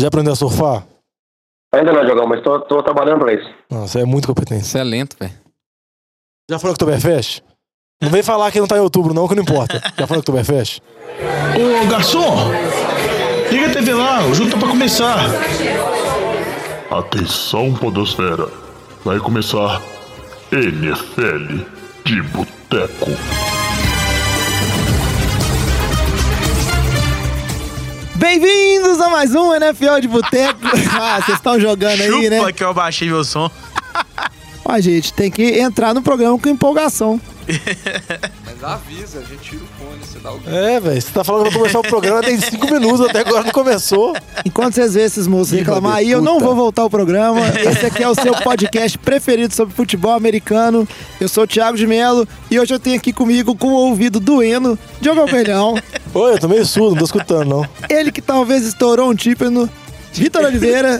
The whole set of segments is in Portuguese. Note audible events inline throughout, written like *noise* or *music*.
Já aprendeu a surfar? Ainda não, Diogão, mas tô, tô trabalhando pra isso. Não, você é muito competente. Você é lento, velho. Já foi no Oktoberfest? Não vem falar que não tá em outubro, não, que não importa. Já foi no Oktoberfest? Ô, garçom! Liga a TV lá, o jogo tá pra começar. Atenção, Podosfera. Vai começar NFL de Boteco. Bem-vindos a mais um NFL de Boteco. *laughs* ah, vocês estão jogando aí, né? Chupa que eu abaixei meu som. Ó, gente, tem que entrar no programa com empolgação. *laughs* Mas avisa, a gente tira o fone, você dá o. É, velho. Você tá falando que vai começar o programa tem cinco minutos, até agora não começou. Enquanto vocês vêem esses moços reclamar aí, eu não vou voltar ao programa. Esse aqui é o seu podcast preferido sobre futebol americano. Eu sou o Thiago de Melo e hoje eu tenho aqui comigo, com o ouvido doendo, Diogo Alberhão. Oi, eu tô meio surdo, não tô escutando, não. Ele que talvez estourou um tímpano, Vitor Oliveira.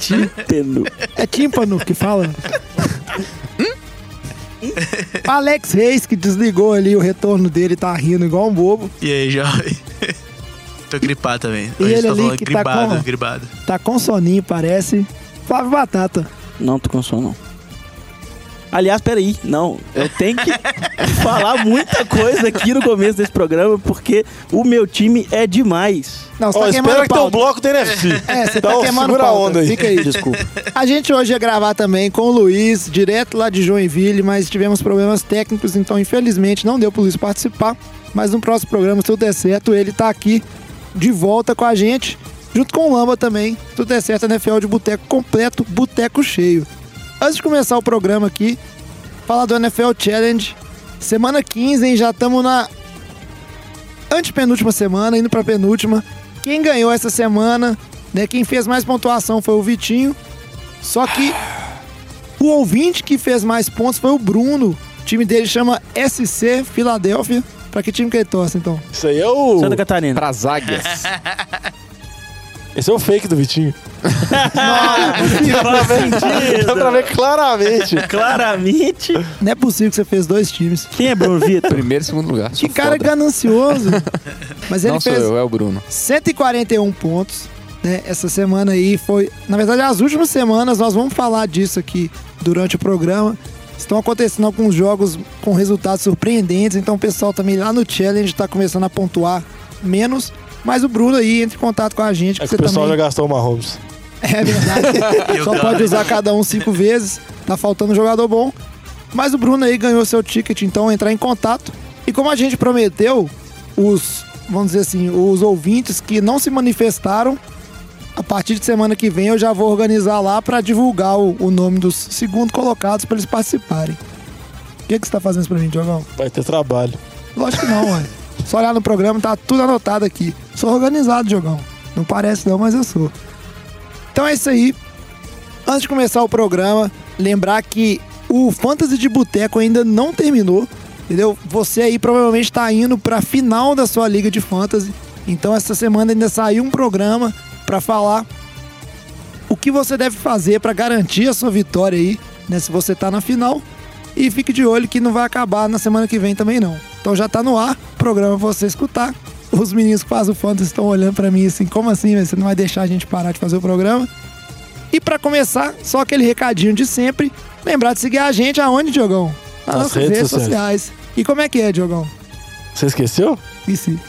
Tímpano. É tímpano que fala? Alex Reis, que desligou ali o retorno dele, tá rindo igual um bobo. E aí, jovem? Tô gripado também. E ele tô ali que tá gribado, com- gribado. Tá com soninho, parece. Flávio Batata. Não tô com sono, não. Aliás, peraí, não. Eu tenho que *laughs* falar muita coisa aqui no começo desse programa, porque o meu time é demais. Não, você Ó, tá queimando espera que tem um pauta. bloco do NFC. É, você tá Então, queimando segura a onda aí. Fica aí, desculpa. A gente hoje ia gravar também com o Luiz, direto lá de Joinville, mas tivemos problemas técnicos, então infelizmente não deu pro Luiz participar. Mas no próximo programa, se tudo der certo, ele tá aqui de volta com a gente, junto com o Lamba também. Se tudo der certo, NFL de boteco completo, boteco cheio. Antes de começar o programa aqui, falar do NFL Challenge. Semana 15, hein? Já estamos na antepenúltima semana, indo pra penúltima. Quem ganhou essa semana, né? Quem fez mais pontuação foi o Vitinho. Só que o ouvinte que fez mais pontos foi o Bruno. O time dele chama SC Filadélfia. Pra que time que ele torce, então? Isso aí é o. Santa Catarina. Pras águias. *laughs* Esse é o fake do Vitinho. *laughs* Sentido. Dá pra ver claramente. *laughs* Claramente. Não é possível que você fez dois times. Quem é Bruno Vitor? Primeiro e segundo lugar. Que Sou cara foda. ganancioso. *laughs* Mas ele Não sou fez eu, é o Bruno. 141 pontos, né? Essa semana aí foi, na verdade, as últimas semanas nós vamos falar disso aqui durante o programa. Estão acontecendo alguns jogos com resultados surpreendentes, então o pessoal também lá no challenge tá começando a pontuar menos. Mas o Bruno aí entra em contato com a gente, É que você o pessoal também já gastou o Mahomes. é verdade. *laughs* Só pode usar cada um cinco vezes. Tá faltando jogador bom. Mas o Bruno aí ganhou seu ticket, então entrar em contato. E como a gente prometeu, os, vamos dizer assim, os ouvintes que não se manifestaram, a partir de semana que vem eu já vou organizar lá pra divulgar o, o nome dos segundo colocados pra eles participarem. O que, que você tá fazendo isso pra mim, Diogão? Vai ter trabalho. Lógico que não, ué. Só olhar no programa, tá tudo anotado aqui. Sou organizado, Diogão. Não parece não, mas eu sou. Então é isso aí. Antes de começar o programa, lembrar que o Fantasy de Boteco ainda não terminou, entendeu? Você aí provavelmente tá indo pra final da sua liga de Fantasy. Então essa semana ainda saiu um programa pra falar o que você deve fazer pra garantir a sua vitória aí, né? Se você tá na final. E fique de olho que não vai acabar na semana que vem também não. Então já tá no ar, programa pra você escutar. Os meninos que fazem o fantasy estão olhando pra mim assim, como assim? Você não vai deixar a gente parar de fazer o programa? E pra começar, só aquele recadinho de sempre. Lembrar de seguir a gente aonde, Diogão? Nas Nas redes redes, sociais. sociais. E como é que é, Diogão? Você esqueceu? E se? *laughs*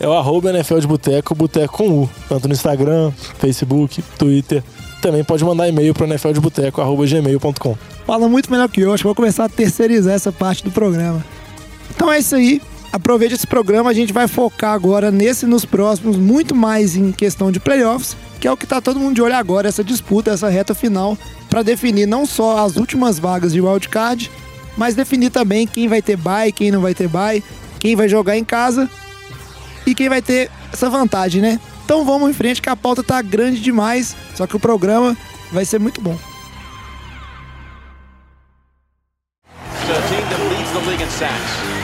É o arroba NFL de Boteco, Boteco com U. Tanto no Instagram, Facebook, Twitter. Também pode mandar e-mail para nfldeboteco, arroba gmail.com. Fala muito melhor que eu. Acho que vou começar a terceirizar essa parte do programa. Então é isso aí. Aproveite esse programa. A gente vai focar agora nesse e nos próximos, muito mais em questão de playoffs, que é o que tá todo mundo de olho agora, essa disputa, essa reta final, para definir não só as últimas vagas de wildcard, mas definir também quem vai ter bye, quem não vai ter bye, quem vai jogar em casa e quem vai ter essa vantagem, né? Então vamos em frente que a pauta tá grande demais, só que o programa vai ser muito bom. The team that leads the league in sacks.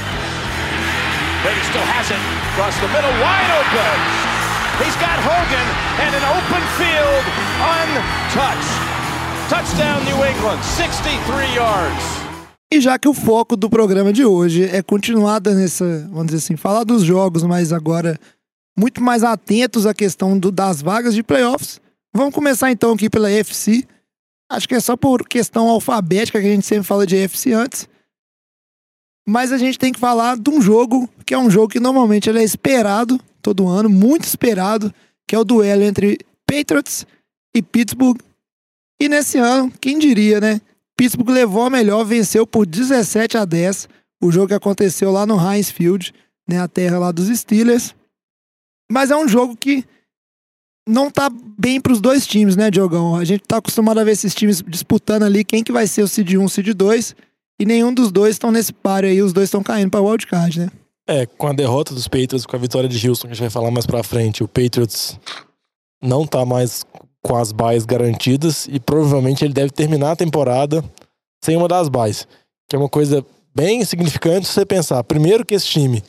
Brady still has it. Across the middle, wide open. He's got Hogan and an open field, untouched. Touchdown, New England, 63 yards. E já que o foco do programa de hoje é continuar dando essa, vamos dizer assim, falar dos jogos, mas agora muito mais atentos à questão do- das vagas de playoffs. Vamos começar então aqui pela EFC. Acho que é só por questão alfabética que a gente sempre fala de EFC antes. Mas a gente tem que falar de um jogo que é um jogo que normalmente ele é esperado todo ano, muito esperado, que é o duelo entre Patriots e Pittsburgh. E nesse ano, quem diria, né? Pittsburgh levou a melhor, venceu por 17 a 10 o jogo que aconteceu lá no Heinz Field, né, a terra lá dos Steelers. Mas é um jogo que não tá bem pros dois times, né, Diogão? A gente tá acostumado a ver esses times disputando ali quem que vai ser o Seed 1, Seed 2, e nenhum dos dois estão nesse páreo aí, os dois estão caindo pra wildcard, né? É, com a derrota dos Patriots, com a vitória de Houston, que a gente vai falar mais pra frente, o Patriots não tá mais com as buys garantidas e provavelmente ele deve terminar a temporada sem uma das buys, que é uma coisa bem significante se você pensar. Primeiro que esse time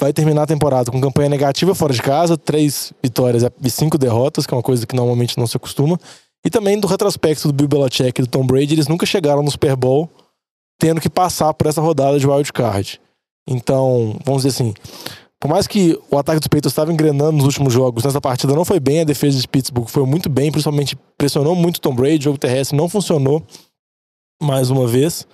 vai terminar a temporada com campanha negativa fora de casa, três vitórias e cinco derrotas, que é uma coisa que normalmente não se acostuma. E também do retrospecto do Bill Belichick e do Tom Brady, eles nunca chegaram no Super Bowl tendo que passar por essa rodada de wild card. Então, vamos dizer assim, por mais que o ataque dos Patriots estava engrenando nos últimos jogos, nessa partida não foi bem, a defesa de Pittsburgh foi muito bem, principalmente pressionou muito Tom Brady, o jogo terrestre não funcionou mais uma vez.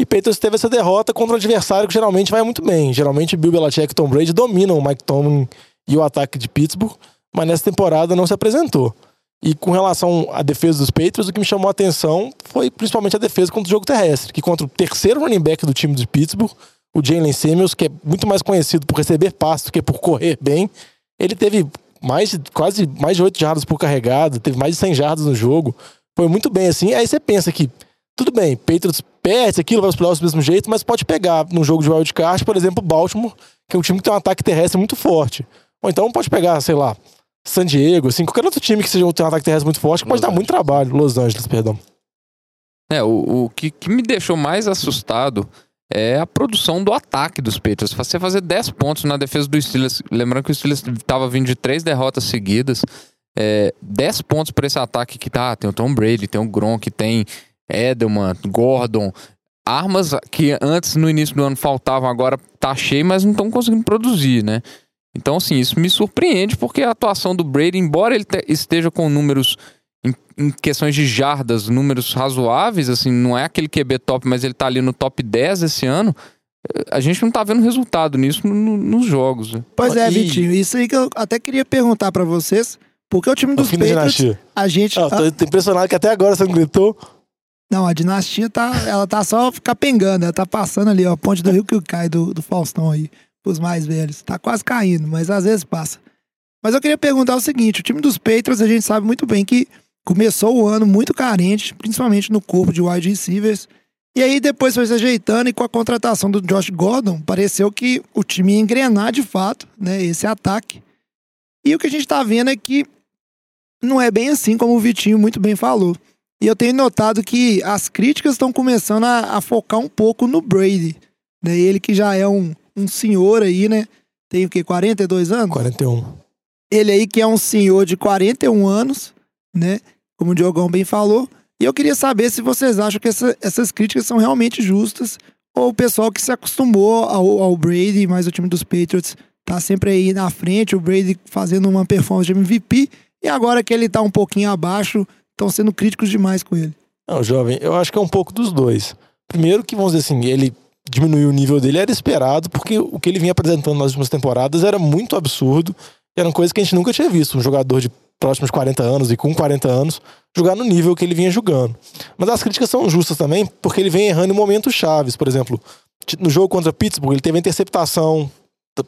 E Patriots teve essa derrota contra um adversário que geralmente vai muito bem. Geralmente Bill Belichick e Tom Brady dominam o Mike Tomlin e o ataque de Pittsburgh, mas nessa temporada não se apresentou. E com relação à defesa dos Patriots, o que me chamou a atenção foi principalmente a defesa contra o jogo terrestre, que contra o terceiro running back do time de Pittsburgh, o Jalen Samuels, que é muito mais conhecido por receber passe do que por correr bem, ele teve mais quase mais de 8 jardas por carregado, teve mais de 100 jardas no jogo. Foi muito bem assim. Aí você pensa que, tudo bem, Patriots perde aquilo, vai os playoffs do mesmo jeito, mas pode pegar num jogo de wildcard, por exemplo, Baltimore, que é um time que tem um ataque terrestre muito forte. Ou então pode pegar, sei lá, San Diego, assim, qualquer outro time que seja tem um ataque terrestre muito forte, que pode Los dar muito trabalho. Los Angeles, perdão. É, o, o que, que me deixou mais assustado é a produção do ataque dos Patriots. Você fazer 10 pontos na defesa do Steelers, lembrando que o Steelers estava vindo de três derrotas seguidas, é, 10 pontos para esse ataque que tá, tem o Tom Brady, tem o Gronk, tem Edelman, Gordon, armas que antes no início do ano faltavam, agora tá cheio, mas não estão conseguindo produzir, né? Então, assim, isso me surpreende porque a atuação do Brady, embora ele te- esteja com números em, em questões de jardas, números razoáveis, assim, não é aquele QB top, mas ele tá ali no top 10 esse ano. eh, A gente não tá vendo resultado nisso no- no- nos jogos. né? Pois é, E- Vitinho, isso aí que eu até queria perguntar pra vocês, porque o time dos Patriots, dinastia. a gente... Ah, ah, tô impressionado que até agora você não gritou. Não, a dinastia tá, ela tá só capengando, ela tá passando ali, ó, a ponte do rio que cai do, do Faustão aí, pros mais velhos. Tá quase caindo, mas às vezes passa. Mas eu queria perguntar o seguinte, o time dos Patriots, a gente sabe muito bem que começou o ano muito carente, principalmente no corpo de wide receivers, e aí depois foi se ajeitando e com a contratação do Josh Gordon, pareceu que o time ia engrenar de fato, né, esse ataque. E o que a gente tá vendo é que não é bem assim como o Vitinho muito bem falou. E eu tenho notado que as críticas estão começando a, a focar um pouco no Brady. Né? Ele que já é um, um senhor aí, né? Tem o quê? 42 anos? 41. Ele aí que é um senhor de 41 anos, né? Como o Diogão bem falou. E eu queria saber se vocês acham que essa- essas críticas são realmente justas ou o pessoal que se acostumou ao, ao Brady, mas o time dos Patriots tá sempre aí na frente, o Brady fazendo uma performance de MVP e agora que ele tá um pouquinho abaixo, estão sendo críticos demais com ele. Não, jovem, eu acho que é um pouco dos dois. Primeiro que, vamos dizer assim, ele diminuiu o nível dele, era esperado, porque o que ele vinha apresentando nas últimas temporadas era muito absurdo, era uma coisa que a gente nunca tinha visto, um jogador de próximos 40 anos e com 40 anos jogar no nível que ele vinha jogando. Mas as críticas são justas também, porque ele vem errando em momentos chaves, por exemplo, no jogo contra Pittsburgh, ele teve a interceptação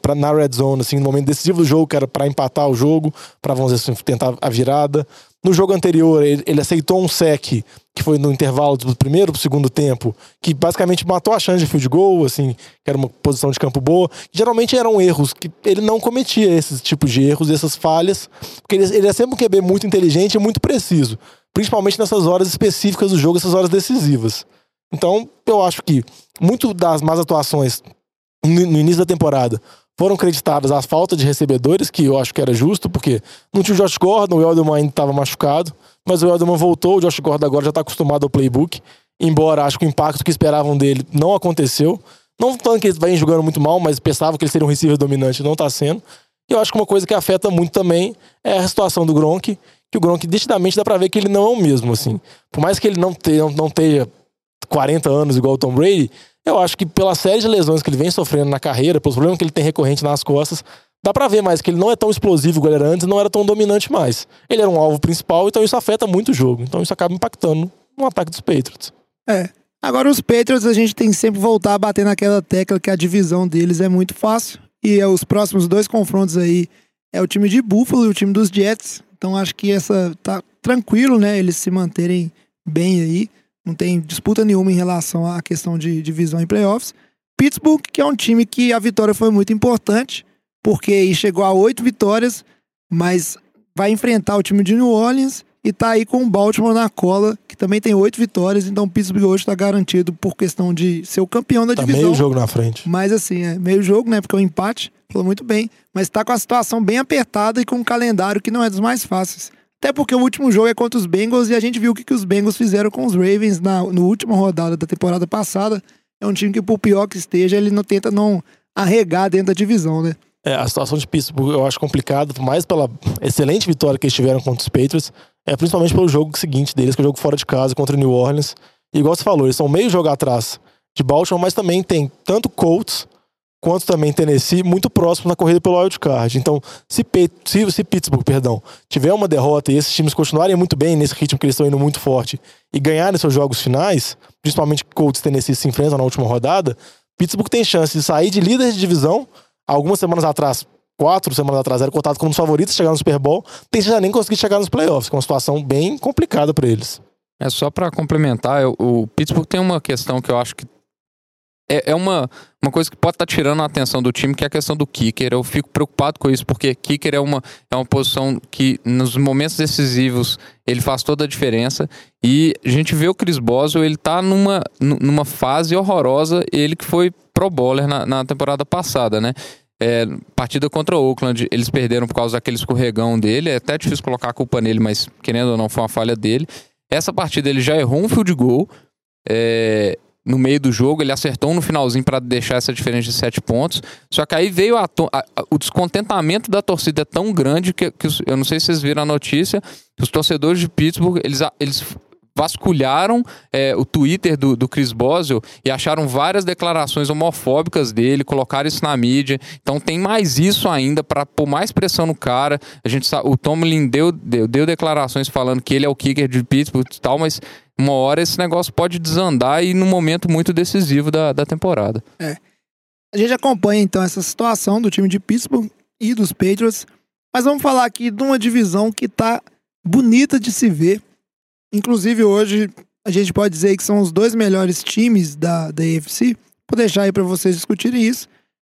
pra, na red zone, assim, no momento decisivo do jogo, que era pra empatar o jogo, pra vamos dizer assim, tentar a virada. No jogo anterior, ele, ele aceitou um sec, que foi no intervalo do primeiro pro segundo tempo, que basicamente matou a chance de field goal, assim, que era uma posição de campo boa. Geralmente eram erros que ele não cometia esses tipos de erros, essas falhas, porque ele, ele é sempre um QB muito inteligente e muito preciso, principalmente nessas horas específicas do jogo, essas horas decisivas. Então, eu acho que muito das más atuações no no início da temporada foram creditadas à falta de recebedores, que eu acho que era justo, porque não tinha o Josh Gordon, o Elderman ainda estava machucado, mas o Elderman voltou, o Josh Gordon agora já está acostumado ao playbook, embora acho que o impacto que esperavam dele não aconteceu. Não falando que ele vem jogando muito mal, mas pensavam que ele seria um receiver dominante, não está sendo. E eu acho que uma coisa que afeta muito também é a situação do Gronk, que o Gronk nitidamente dá pra ver que ele não é o mesmo, assim. Por mais que ele não tenha, não tenha 40 anos igual o Tom Brady, eu acho que pela série de lesões que ele vem sofrendo na carreira, pelos problemas que ele tem recorrente nas costas, dá pra ver mais que ele não é tão explosivo igual era antes, não era tão dominante mais. Ele era um alvo principal, então isso afeta muito o jogo. Então isso acaba impactando no ataque dos Patriots. É. Agora os Patriots a gente tem que sempre voltar a bater naquela tecla que a divisão deles é muito fácil. E é os próximos dois confrontos aí é o time de Buffalo e o time dos Jets. Então acho que essa tá tranquilo, né? Eles se manterem bem aí. Não tem disputa nenhuma em relação à questão de divisão em playoffs. Pittsburgh, que é um time que a vitória foi muito importante, porque chegou a oito vitórias, mas vai enfrentar o time de New Orleans e tá aí com o Baltimore na cola, que também tem oito vitórias, então o Pittsburgh hoje está garantido por questão de ser o campeão da Tá divisão. meio jogo na frente. Mas assim, é meio jogo, né? Porque é um empate, falou muito bem. Mas tá com a situação bem apertada e com um calendário que não é dos mais fáceis. Até porque o último jogo é contra os Bengals e a gente viu o que, que os Bengals fizeram com os Ravens na no última rodada da temporada passada. É um time que, por pior que esteja, ele não tenta não arregar dentro da divisão, né? É, a situação de Pittsburgh eu acho complicada, mais pela excelente vitória que eles tiveram contra os Patriots, é principalmente pelo jogo seguinte deles, que é o jogo fora de casa contra o New Orleans. E igual você falou, eles são meio jogo atrás de Baltimore, mas também tem tanto Colts quanto também Tennessee muito próximo na corrida pelo wild card. Então, se, Pe- se, se Pittsburgh, perdão, tiver uma derrota e esses times continuarem muito bem nesse ritmo que eles estão indo muito forte e ganharem seus jogos finais, principalmente Colts e Tennessee se enfrentam na última rodada, Pittsburgh tem chance de sair de líder de divisão. Algumas semanas atrás, quatro semanas atrás, era cotado como um dos favoritos chegar no Super Bowl. Tem de nem conseguir chegar nos playoffs, que é uma situação bem complicada para eles. É só pra complementar, eu- o Pittsburgh tem uma questão que eu acho que é, é uma, uma coisa que pode estar tirando a atenção do time, que é a questão do kicker. Eu fico preocupado com isso, porque kicker é uma, é uma posição que nos momentos decisivos ele faz toda a diferença. E a gente vê o Chris Boswell, ele tá numa, nu- numa fase horrorosa, ele que foi pro bowler na, na temporada passada, né? É, partida contra o Oakland, eles perderam por causa daquele escorregão dele. É até difícil colocar a culpa nele, mas querendo ou não, foi uma falha dele. Essa partida ele já errou um field goal é, no meio do jogo, ele acertou um no finalzinho para deixar essa diferença de sete pontos. Só que aí veio a a- o descontentamento da torcida tão grande que, que eu não sei se vocês viram a notícia, que os torcedores de Pittsburgh eles, eles vasculharam é, o Twitter do, do Chris Boswell e acharam várias declarações homofóbicas dele, colocaram isso na mídia. Então tem mais isso ainda para pôr mais pressão no cara. A gente o Tomlin deu, deu, deu declarações falando que ele é o kicker de Pittsburgh e tal, mas uma hora esse negócio pode desandar e num momento muito decisivo da, da temporada. A gente acompanha então essa situação do time de Pittsburgh e dos Patriots, mas vamos falar aqui de uma divisão que tá bonita de se ver. Inclusive hoje a gente pode dizer que são os dois melhores times da, da AFC. Vou deixar aí para vocês discutirem isso.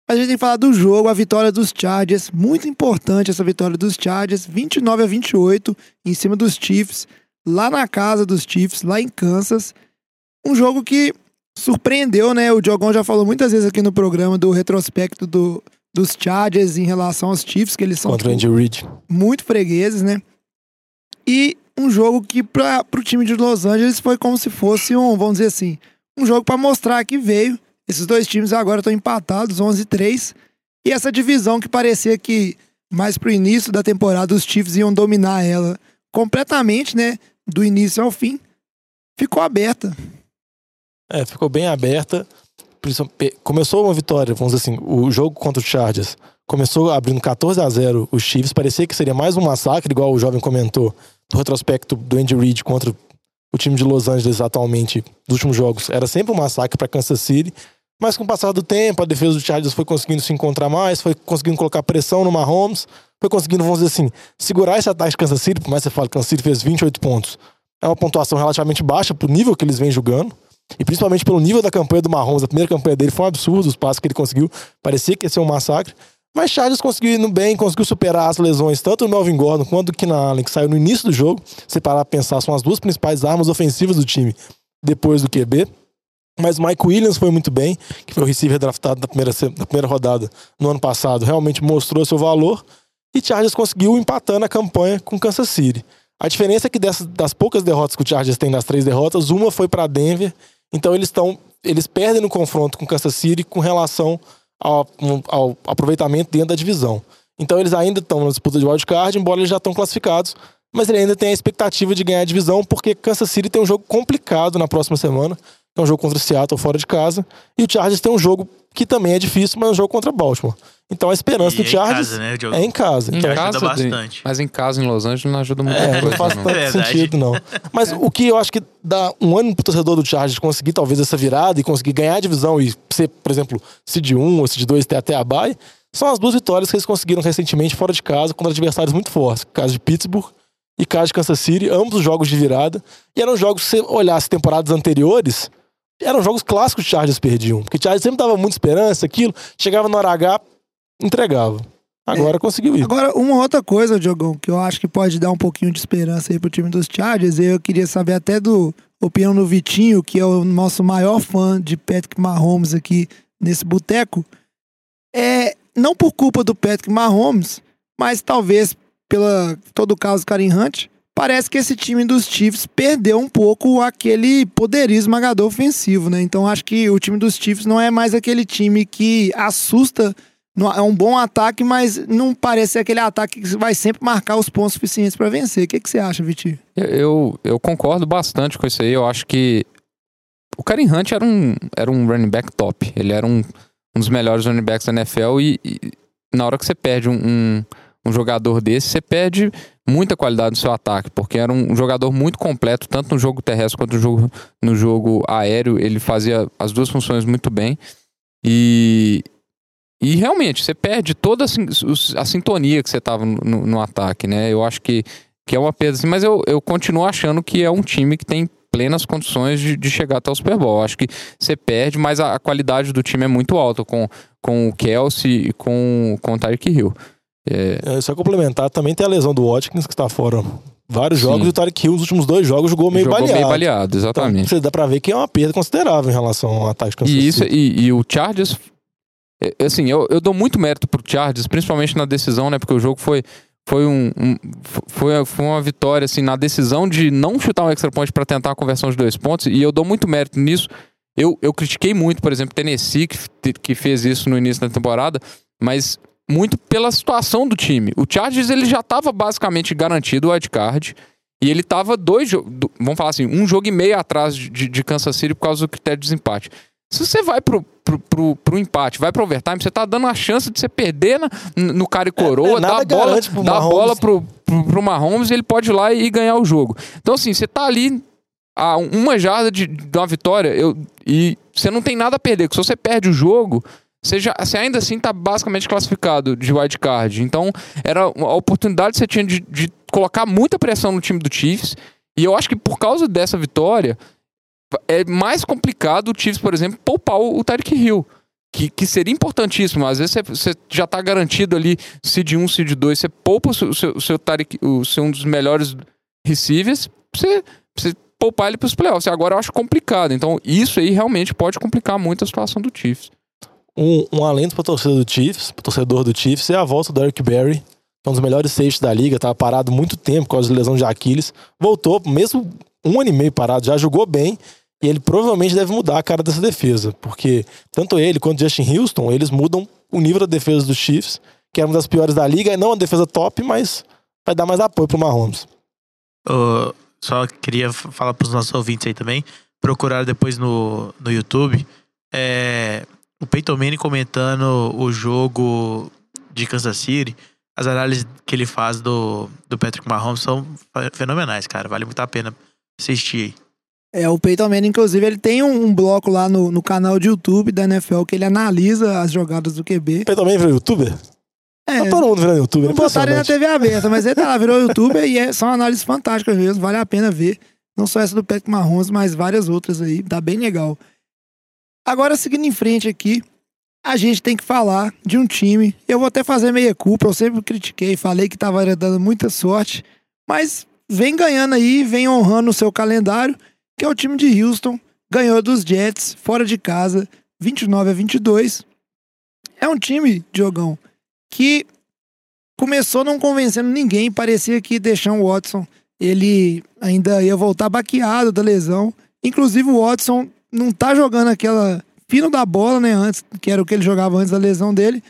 A gente tem que falar do jogo, a vitória dos Chargers, muito importante essa vitória dos Chargers, 29 a 28 em cima dos Chiefs, lá na casa dos Chiefs, lá em Kansas. Um jogo que surpreendeu, né? O Diogão já falou muitas vezes aqui no programa do retrospecto do, dos Chargers em relação aos Chiefs, que eles são Contra tipo, Andy Reid. muito fregueses, né? E um jogo que para o time de Los Angeles foi como se fosse um, vamos dizer assim, um jogo para mostrar que veio. Esses dois times agora estão empatados, 11-3. E essa divisão que parecia que mais pro início da temporada os Chiefs iam dominar ela completamente, né? Do início ao fim, ficou aberta. É, ficou bem aberta. Começou uma vitória, vamos dizer assim, o jogo contra o Chargers. Começou abrindo 14 a 0 os Chiefs. Parecia que seria mais um massacre, igual o jovem comentou, no retrospecto do Andy Reid contra o time de Los Angeles atualmente, dos últimos jogos. Era sempre um massacre para Kansas City. Mas com o passar do tempo, a defesa do Chargers foi conseguindo se encontrar mais, foi conseguindo colocar pressão no Mahomes, foi conseguindo, vamos dizer assim, segurar esse ataque de Kansas City, por mais que você fale que Kansas City fez 28 pontos. É uma pontuação relativamente baixa pro nível que eles vêm jogando. E principalmente pelo nível da campanha do Mahomes, a primeira campanha dele foi um absurdo, os passos que ele conseguiu. Parecia que ia ser um massacre. Mas Chargers conseguiu ir bem, conseguiu superar as lesões, tanto do Melvin Gordon quanto do Keenan Allen, que saiu no início do jogo. Se parar pra pensar, são as duas principais armas ofensivas do time depois do QB. Mas Mike Williams foi muito bem, que foi o receiver draftado na primeira, na primeira rodada no ano passado, realmente mostrou seu valor. E Chargers conseguiu empatando a campanha com Kansas City. A diferença é que dessas, das poucas derrotas que o Chargers tem nas três derrotas, uma foi para Denver. Então eles estão. Eles perdem no confronto com Kansas City com relação ao, ao aproveitamento dentro da divisão. Então eles ainda estão na disputa de wildcard, embora eles já estão classificados. Mas ele ainda tem a expectativa de ganhar a divisão, porque Kansas City tem um jogo complicado na próxima semana. É um jogo contra o Seattle fora de casa. E o Chargers tem um jogo que também é difícil, mas é um jogo contra Baltimore. Então a esperança E do é em Chargers casa, né, Diogo? é em casa. Em Então, ajuda casa, de- bastante. mas em casa em Los Angeles não ajuda muito. É, não faz tanto Verdade. sentido, não. Mas o que eu acho que dá um ânimo pro torcedor do Chargers conseguir talvez essa virada e conseguir ganhar a divisão e ser, por exemplo, seed 1 ou seed 2 ter até a bye, são as duas vitórias que eles conseguiram recentemente fora de casa contra adversários muito fortes. Caso de Pittsburgh e caso de Kansas City, ambos os jogos de virada. E eram jogos, se você olhasse temporadas anteriores, eram jogos clássicos que o Chargers perdiam. Porque o Chargers sempre dava muita esperança, aquilo, chegava no hora H, entregava. Agora conseguiu ir. Agora, uma outra coisa, Diogão, que eu acho que pode dar um pouquinho de esperança aí pro time dos Chargers, e eu queria saber até do opinião do Vitinho, que é o nosso maior fã de Patrick Mahomes aqui nesse boteco. É, não por culpa do Patrick Mahomes, mas talvez pela todo o caso Karen Hunt, parece que esse time dos Chiefs perdeu um pouco aquele poderio esmagador ofensivo, né? Então acho que o time dos Chiefs não é mais aquele time que assusta É um bom ataque, mas não parece ser aquele ataque que vai sempre marcar os pontos suficientes pra vencer. O que, que você acha, Vitinho? Eu, eu, eu concordo bastante com isso aí. Eu acho que o Karen Hunt era um, era um running back top. Ele era um, um dos melhores running backs da NFL e, e na hora que você perde um, um, um jogador desse, você perde muita qualidade no seu ataque, porque era um jogador muito completo, tanto no jogo terrestre quanto no jogo, no jogo aéreo. Ele fazia as duas funções muito bem. E, e realmente, você perde toda a, sintonia que você tava no, no- ataque, né? Eu acho que, que é uma perda, assim, mas eu, eu continuo achando que é um time que tem plenas condições de, de chegar até o Super Bowl. Acho que você perde, mas a, a qualidade do time é muito alta com, com o Kelsey e com, com o Tyreek Hill. É, É, só complementar, também tem a lesão do Watkins, que está fora vários Sim. jogos, e o Tarek Hill, nos últimos dois jogos, jogou meio jogou baleado. meio baleado, Então, exatamente. você dá pra ver que é uma perda considerável em relação de Kansas E isso e, e o Chargers é, assim, eu, eu dou muito mérito pro Chargers, principalmente na decisão, né? Porque o jogo foi foi um, um- foi, foi uma vitória assim na decisão de não chutar um extra point para tentar a conversão de dois pontos e eu dou muito mérito nisso. Eu, eu critiquei muito, por exemplo, Tennessee que, que fez isso no início da temporada, mas muito pela situação do time. O Chargers ele já estava basicamente garantido o wildcard e ele estava dois vamos falar assim, um jogo e meio atrás de, de- Kansas City por causa do critério de desempate. Se você vai pro, pro, pro, pro empate, vai pro overtime, você tá dando a chance de você perder na- no cara e coroa, é, dá nada a bola, pro dá Mahomes. bola pro, pro, pro Mahomes e ele pode ir lá e ganhar o jogo. Então, assim, você tá ali a uma jarda de, de uma vitória eu, e você não tem nada a perder. porque Se você perde o jogo, você, já, você ainda assim tá basicamente classificado de wild card. Então, era a oportunidade que você tinha de, de colocar muita pressão no time do Chiefs. E eu acho que por causa dessa vitória, é mais complicado o Chiefs, por exemplo, poupar o, o Tyreek Hill. Que, que seria importantíssimo. Às vezes você, já tá garantido ali, seed 1, seed 2, você poupa o seu, seu, seu Tyreek, o seu um dos melhores receivers, você, você poupar ele pros playoffs. E agora eu acho complicado. Então, isso aí realmente pode complicar muito a situação do Chiefs. Um, um alento pra torcida do Chiefs, pro torcedor do Chiefs, é a volta do Eric Berry, que é um dos melhores safeties da liga, tava parado muito tempo por causa de lesão de Aquiles. Voltou, mesmo um ano e meio parado, já jogou bem. E ele provavelmente deve mudar a cara dessa defesa, porque tanto ele quanto Justin Houston, eles mudam o nível da defesa dos Chiefs, que é uma das piores da liga, e não uma defesa top, mas vai dar mais apoio pro Mahomes. Ô, só queria falar pros nossos ouvintes aí também, procurar depois no, no YouTube, é, o Peyton Manning comentando o jogo de Kansas City, as análises que ele faz do, do Patrick Mahomes são fe- fenomenais, cara, vale muito a pena assistir aí. É, o Peyton Manning, inclusive, ele tem um, um bloco lá no, no canal de YouTube da NFL que ele analisa as jogadas do QB. Ele também virou youtuber? É, Tá todo mundo virando youtuber, não botaram ele na. TV aberta, mas ele tá lá, virou youtuber e é- são análises fantásticas mesmo, vale a pena ver. Não só essa do Patrick Mahomes, mas várias outras aí, tá bem legal. Agora, seguindo em frente aqui, a gente tem que falar de um time. Eu vou até fazer meia culpa, eu sempre critiquei, falei que tava dando muita sorte, mas vem ganhando aí, vem honrando o seu calendário, que é o time de Houston, ganhou dos Jets, fora de casa, 29 a 22. É um time, Diogão, que começou não convencendo ninguém, parecia que Deshaun Watson, ele ainda ia voltar baqueado da lesão. Inclusive o Watson não tá jogando aquela fino da bola, né, antes, que era o que ele jogava antes da lesão dele.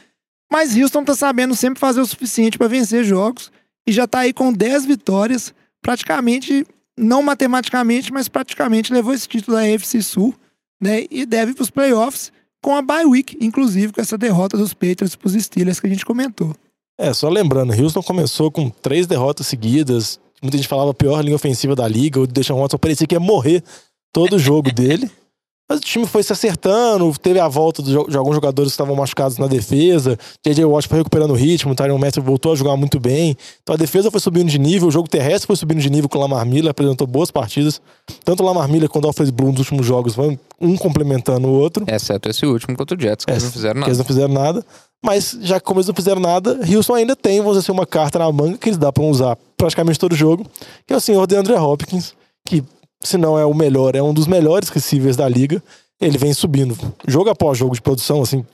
Mas Houston tá sabendo sempre fazer o suficiente para vencer jogos e já tá aí com 10 vitórias, praticamente, não matematicamente, mas praticamente levou esse título da AFC Sul, né? E deve para os playoffs com a bye week, inclusive com essa derrota dos Patriots para os Steelers que a gente comentou. É, só lembrando, Houston começou com três derrotas seguidas. Muita gente falava a pior linha ofensiva da liga. O Deshaun Watson parecia que ia morrer todo o jogo dele. *laughs* Mas o time foi se acertando, teve a volta de alguns jogadores que estavam machucados na defesa. J.J. Watt foi recuperando o ritmo, o Tyron Matthew voltou a jogar muito bem. Então a defesa foi subindo de nível, o jogo terrestre foi subindo de nível com o Lamar Miller, apresentou boas partidas. Tanto o Lamar Miller quanto o Alfred Bloom nos últimos jogos foram um complementando o outro. Exceto esse último contra o Jets, que É, eles não fizeram nada. eles não fizeram nada. Mas já que como eles não fizeram nada, Houston ainda tem, vamos dizer assim, uma carta na manga que eles dá pra usar praticamente todo jogo, que é o senhor DeAndre Hopkins, que se não é o melhor, é um dos melhores receivers da liga. Ele vem subindo jogo após jogo de produção, assim,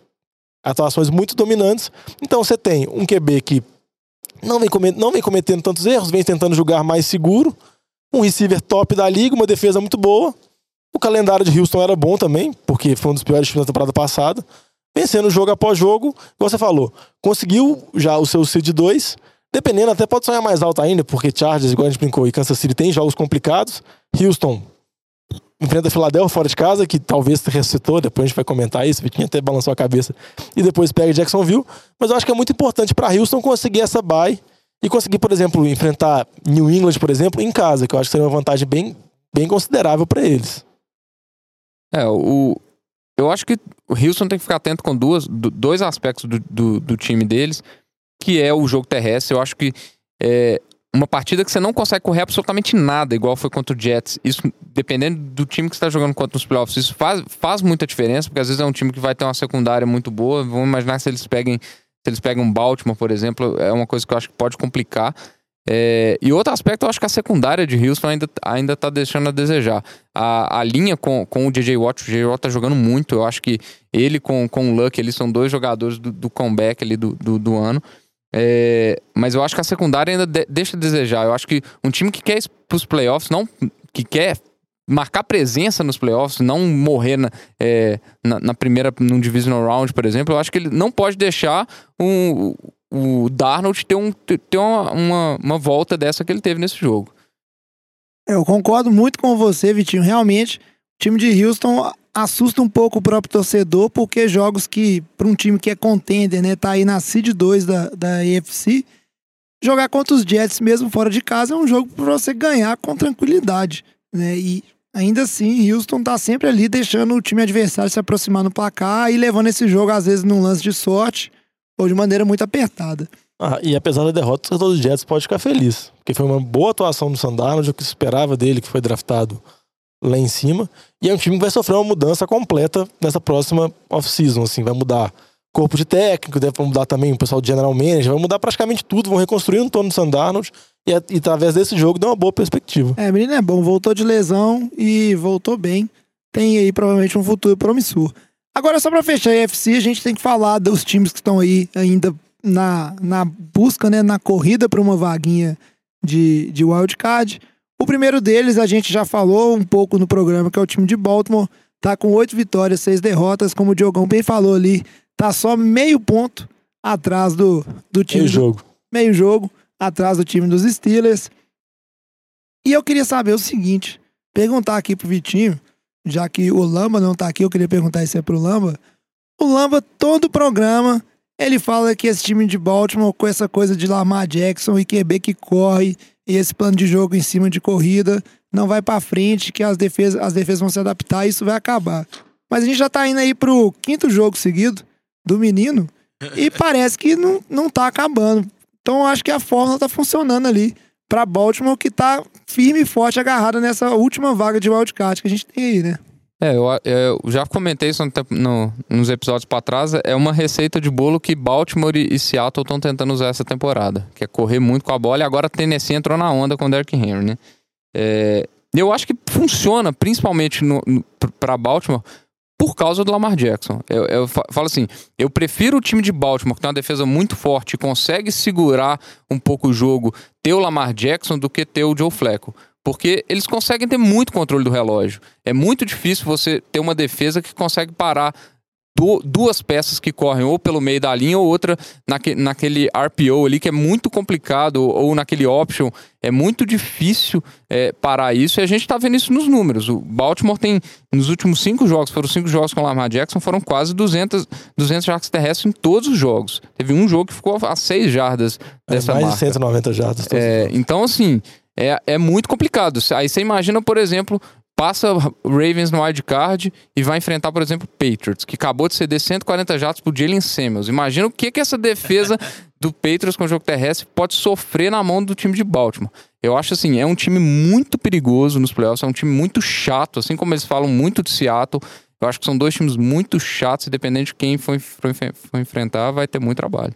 atuações muito dominantes. Então você tem um QB que não vem, come- não vem cometendo tantos erros, vem tentando jogar mais seguro, um receiver top da liga, uma defesa muito boa. O calendário de Houston era bom também, porque foi um dos piores times da temporada passada. Vencendo jogo após jogo, igual você falou, conseguiu já o seu seed 2. Dependendo, até pode sonhar mais alto ainda, porque Chargers, igual a gente brincou, e Kansas City tem jogos complicados. Houston enfrenta a Philadelphia fora de casa, que talvez ressuscitou, depois a gente vai comentar isso, Vitinho até balançou a cabeça, e depois pega Jacksonville. Mas eu acho que é muito importante para Houston conseguir essa bye e conseguir, por exemplo, enfrentar New England, por exemplo, em casa, que eu acho que seria uma vantagem bem, bem considerável para eles. É, o, eu acho que o Houston tem que ficar atento com duas, do- dois aspectos do, do, do time deles, que é o jogo terrestre. Eu acho que é uma partida que você não consegue correr absolutamente nada, igual foi contra o Jets. Isso, dependendo do time que está jogando contra os playoffs, isso faz, faz muita diferença, porque às vezes é um time que vai ter uma secundária muito boa. Vamos imaginar se eles peguem, se eles pegam Baltimore, por exemplo, é uma coisa que eu acho que pode complicar. É, e outro aspecto, eu acho que a secundária de Houston ainda, ainda tá deixando a desejar. A, a linha com, com o DJ Watt, o DJ Watt tá jogando muito. Eu acho que ele com, com o Luck, eles são dois jogadores do, do comeback ali do, do, do ano. É, mas eu acho que a secundária ainda de- deixa a desejar. Eu acho que um time que quer ir pros playoffs, não, que quer marcar presença nos playoffs, não morrer na, é, na, na primeira, num divisional round, por exemplo, eu acho que ele não pode deixar um, o Darnold ter, um, ter uma, uma, uma volta dessa que ele teve nesse jogo. Eu concordo muito com você, Vitinho. Realmente, o time de Houston assusta um pouco o próprio torcedor, porque jogos que, para um time que é contender, né, tá aí na seed 2 da, da AFC, jogar contra os Jets mesmo fora de casa é um jogo para você ganhar com tranquilidade, né? E ainda assim, Houston tá sempre ali deixando o time adversário se aproximar no placar e levando esse jogo às vezes num lance de sorte ou de maneira muito apertada. Ah, e apesar da derrota, o torcedor dos Jets pode ficar feliz. Porque foi uma boa atuação do Sandarnold, o que se esperava dele, que foi draftado lá em cima. E é um time que vai sofrer uma mudança completa nessa próxima off-season. Assim, vai mudar corpo de técnico, deve mudar também o pessoal de general manager, vai mudar praticamente tudo, vão reconstruir um torno do Sandarnold. E, e através desse jogo dá uma boa perspectiva. É, menino é bom, voltou de lesão e voltou bem. Tem aí provavelmente um futuro promissor. Agora, só pra fechar a UFC, a gente tem que falar dos times que estão aí ainda na, na busca, né, na corrida pra uma vaguinha de, de wildcard. O primeiro deles, a gente já falou um pouco no programa, que é o time de Baltimore. Tá com oito vitórias, seis derrotas, como o Diogão bem falou ali. Tá só meio ponto atrás do, do time Meio jogo. meio jogo atrás do time dos Steelers. E eu queria saber o seguinte, perguntar aqui pro Vitinho, já que o Lamba não tá aqui, eu queria perguntar isso aí pro Lamba. O Lamba, todo programa, ele fala que esse time de Baltimore, com essa coisa de Lamar Jackson e QB que corre, e esse plano de jogo em cima de corrida, não vai pra frente, que as defesas, as defesas vão se adaptar e isso vai acabar. Mas a gente já tá indo aí pro quinto jogo seguido do menino, *laughs* e parece que não, não tá acabando. Então eu acho que a fórmula tá funcionando ali pra Baltimore, que tá firme e forte agarrada nessa última vaga de wildcard que a gente tem aí, né? É, eu, eu já comentei isso no no- nos episódios pra trás. É uma receita de bolo que Baltimore e Seattle estão tentando usar essa temporada, que é correr muito com a bola. E agora Tennessee entrou na onda com o Derrick Henry, né? É, eu acho que funciona, principalmente para Baltimore, por causa do Lamar Jackson. Eu, eu fa- falo assim, eu prefiro o time de Baltimore, que tem uma defesa muito forte consegue segurar um pouco o jogo, ter o Lamar Jackson, do que ter o Joe Flacco. Porque eles conseguem ter muito controle do relógio. É muito difícil você ter uma defesa que consegue parar du- duas peças que correm ou pelo meio da linha ou outra naque, naquele RPO ali, que é muito complicado, ou, naquele option. É muito difícil é, parar isso e a gente tá vendo isso nos números. O Baltimore tem, nos últimos cinco jogos, foram cinco jogos com o Lamar Jackson, foram quase 200, 200 jardas terrestres em todos os jogos. Teve um jogo que ficou a seis jardas É, dessa mais marca. de 190 jardas. todos É, os jogos. então, assim, é, é muito complicado. Aí você imagina, por exemplo, passa o Ravens no wildcard e vai enfrentar, por exemplo, Patriots, que acabou de ceder 140 jatos pro Jalen Samuels. Imagina o que, que essa defesa *laughs* do Patriots com o jogo terrestre pode sofrer na mão do time de Baltimore. Eu acho assim, é um time muito perigoso nos playoffs, é um time muito chato, assim como eles falam muito de Seattle. Eu acho que são dois times muito chatos e dependendo de quem for, for, for enfrentar, vai ter muito trabalho.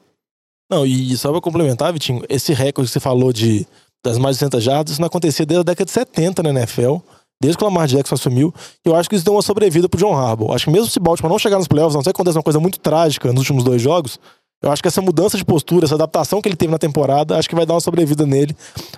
Não, e só pra complementar, Vitinho, esse recorde que você falou de das mais de 200 jardas, isso não acontecia desde a década de 70 na NFL, desde que o Lamar Jackson assumiu. Eu acho que isso deu uma sobrevida pro John Harbaugh. Acho que mesmo se Baltimore não chegar nos playoffs, a não sei que aconteça uma coisa muito trágica nos últimos dois jogos, eu acho que essa mudança de postura, essa adaptação que ele teve na temporada, acho que vai dar uma sobrevida nele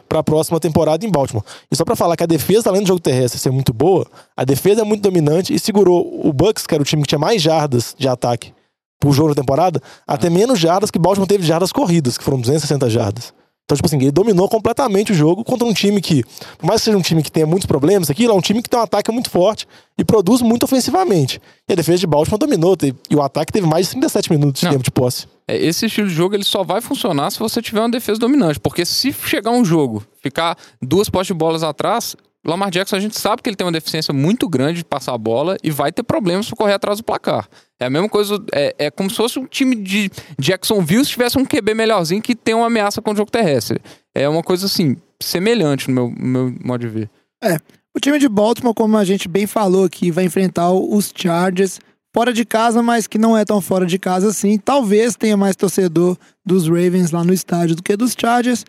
pra próxima temporada em Baltimore. E só pra falar que a defesa, além do jogo terrestre ser muito boa, a defesa é muito dominante e segurou o Bucks, que era o time que tinha mais jardas de ataque por jogo na temporada, até menos jardas que Baltimore teve de jardas corridas, que foram 260 jardas. Então, tipo assim, ele dominou completamente o jogo contra um time que, por mais que seja um time que tenha muitos problemas, aquilo é um time que tem um ataque muito forte e produz muito ofensivamente. E a defesa de Baltimore dominou, teve- e o ataque teve mais de 37 minutos de Não. tempo de posse. É, esse estilo de jogo ele só vai funcionar se você tiver uma defesa dominante. Porque se chegar um jogo, ficar duas postes de bolas atrás, Lamar Jackson a gente sabe que ele tem uma deficiência muito grande de passar a bola e vai ter problemas para correr atrás do placar. É a mesma coisa, é, é como se fosse um time de Jacksonville se tivesse um QB melhorzinho que tem uma ameaça com o jogo terrestre. É uma coisa assim, semelhante no meu, no meu modo de ver. O time de Baltimore, como a gente bem falou aqui, vai enfrentar os Chargers fora de casa, mas que não é tão fora de casa assim. Talvez tenha mais torcedor dos Ravens lá no estádio do que dos Chargers.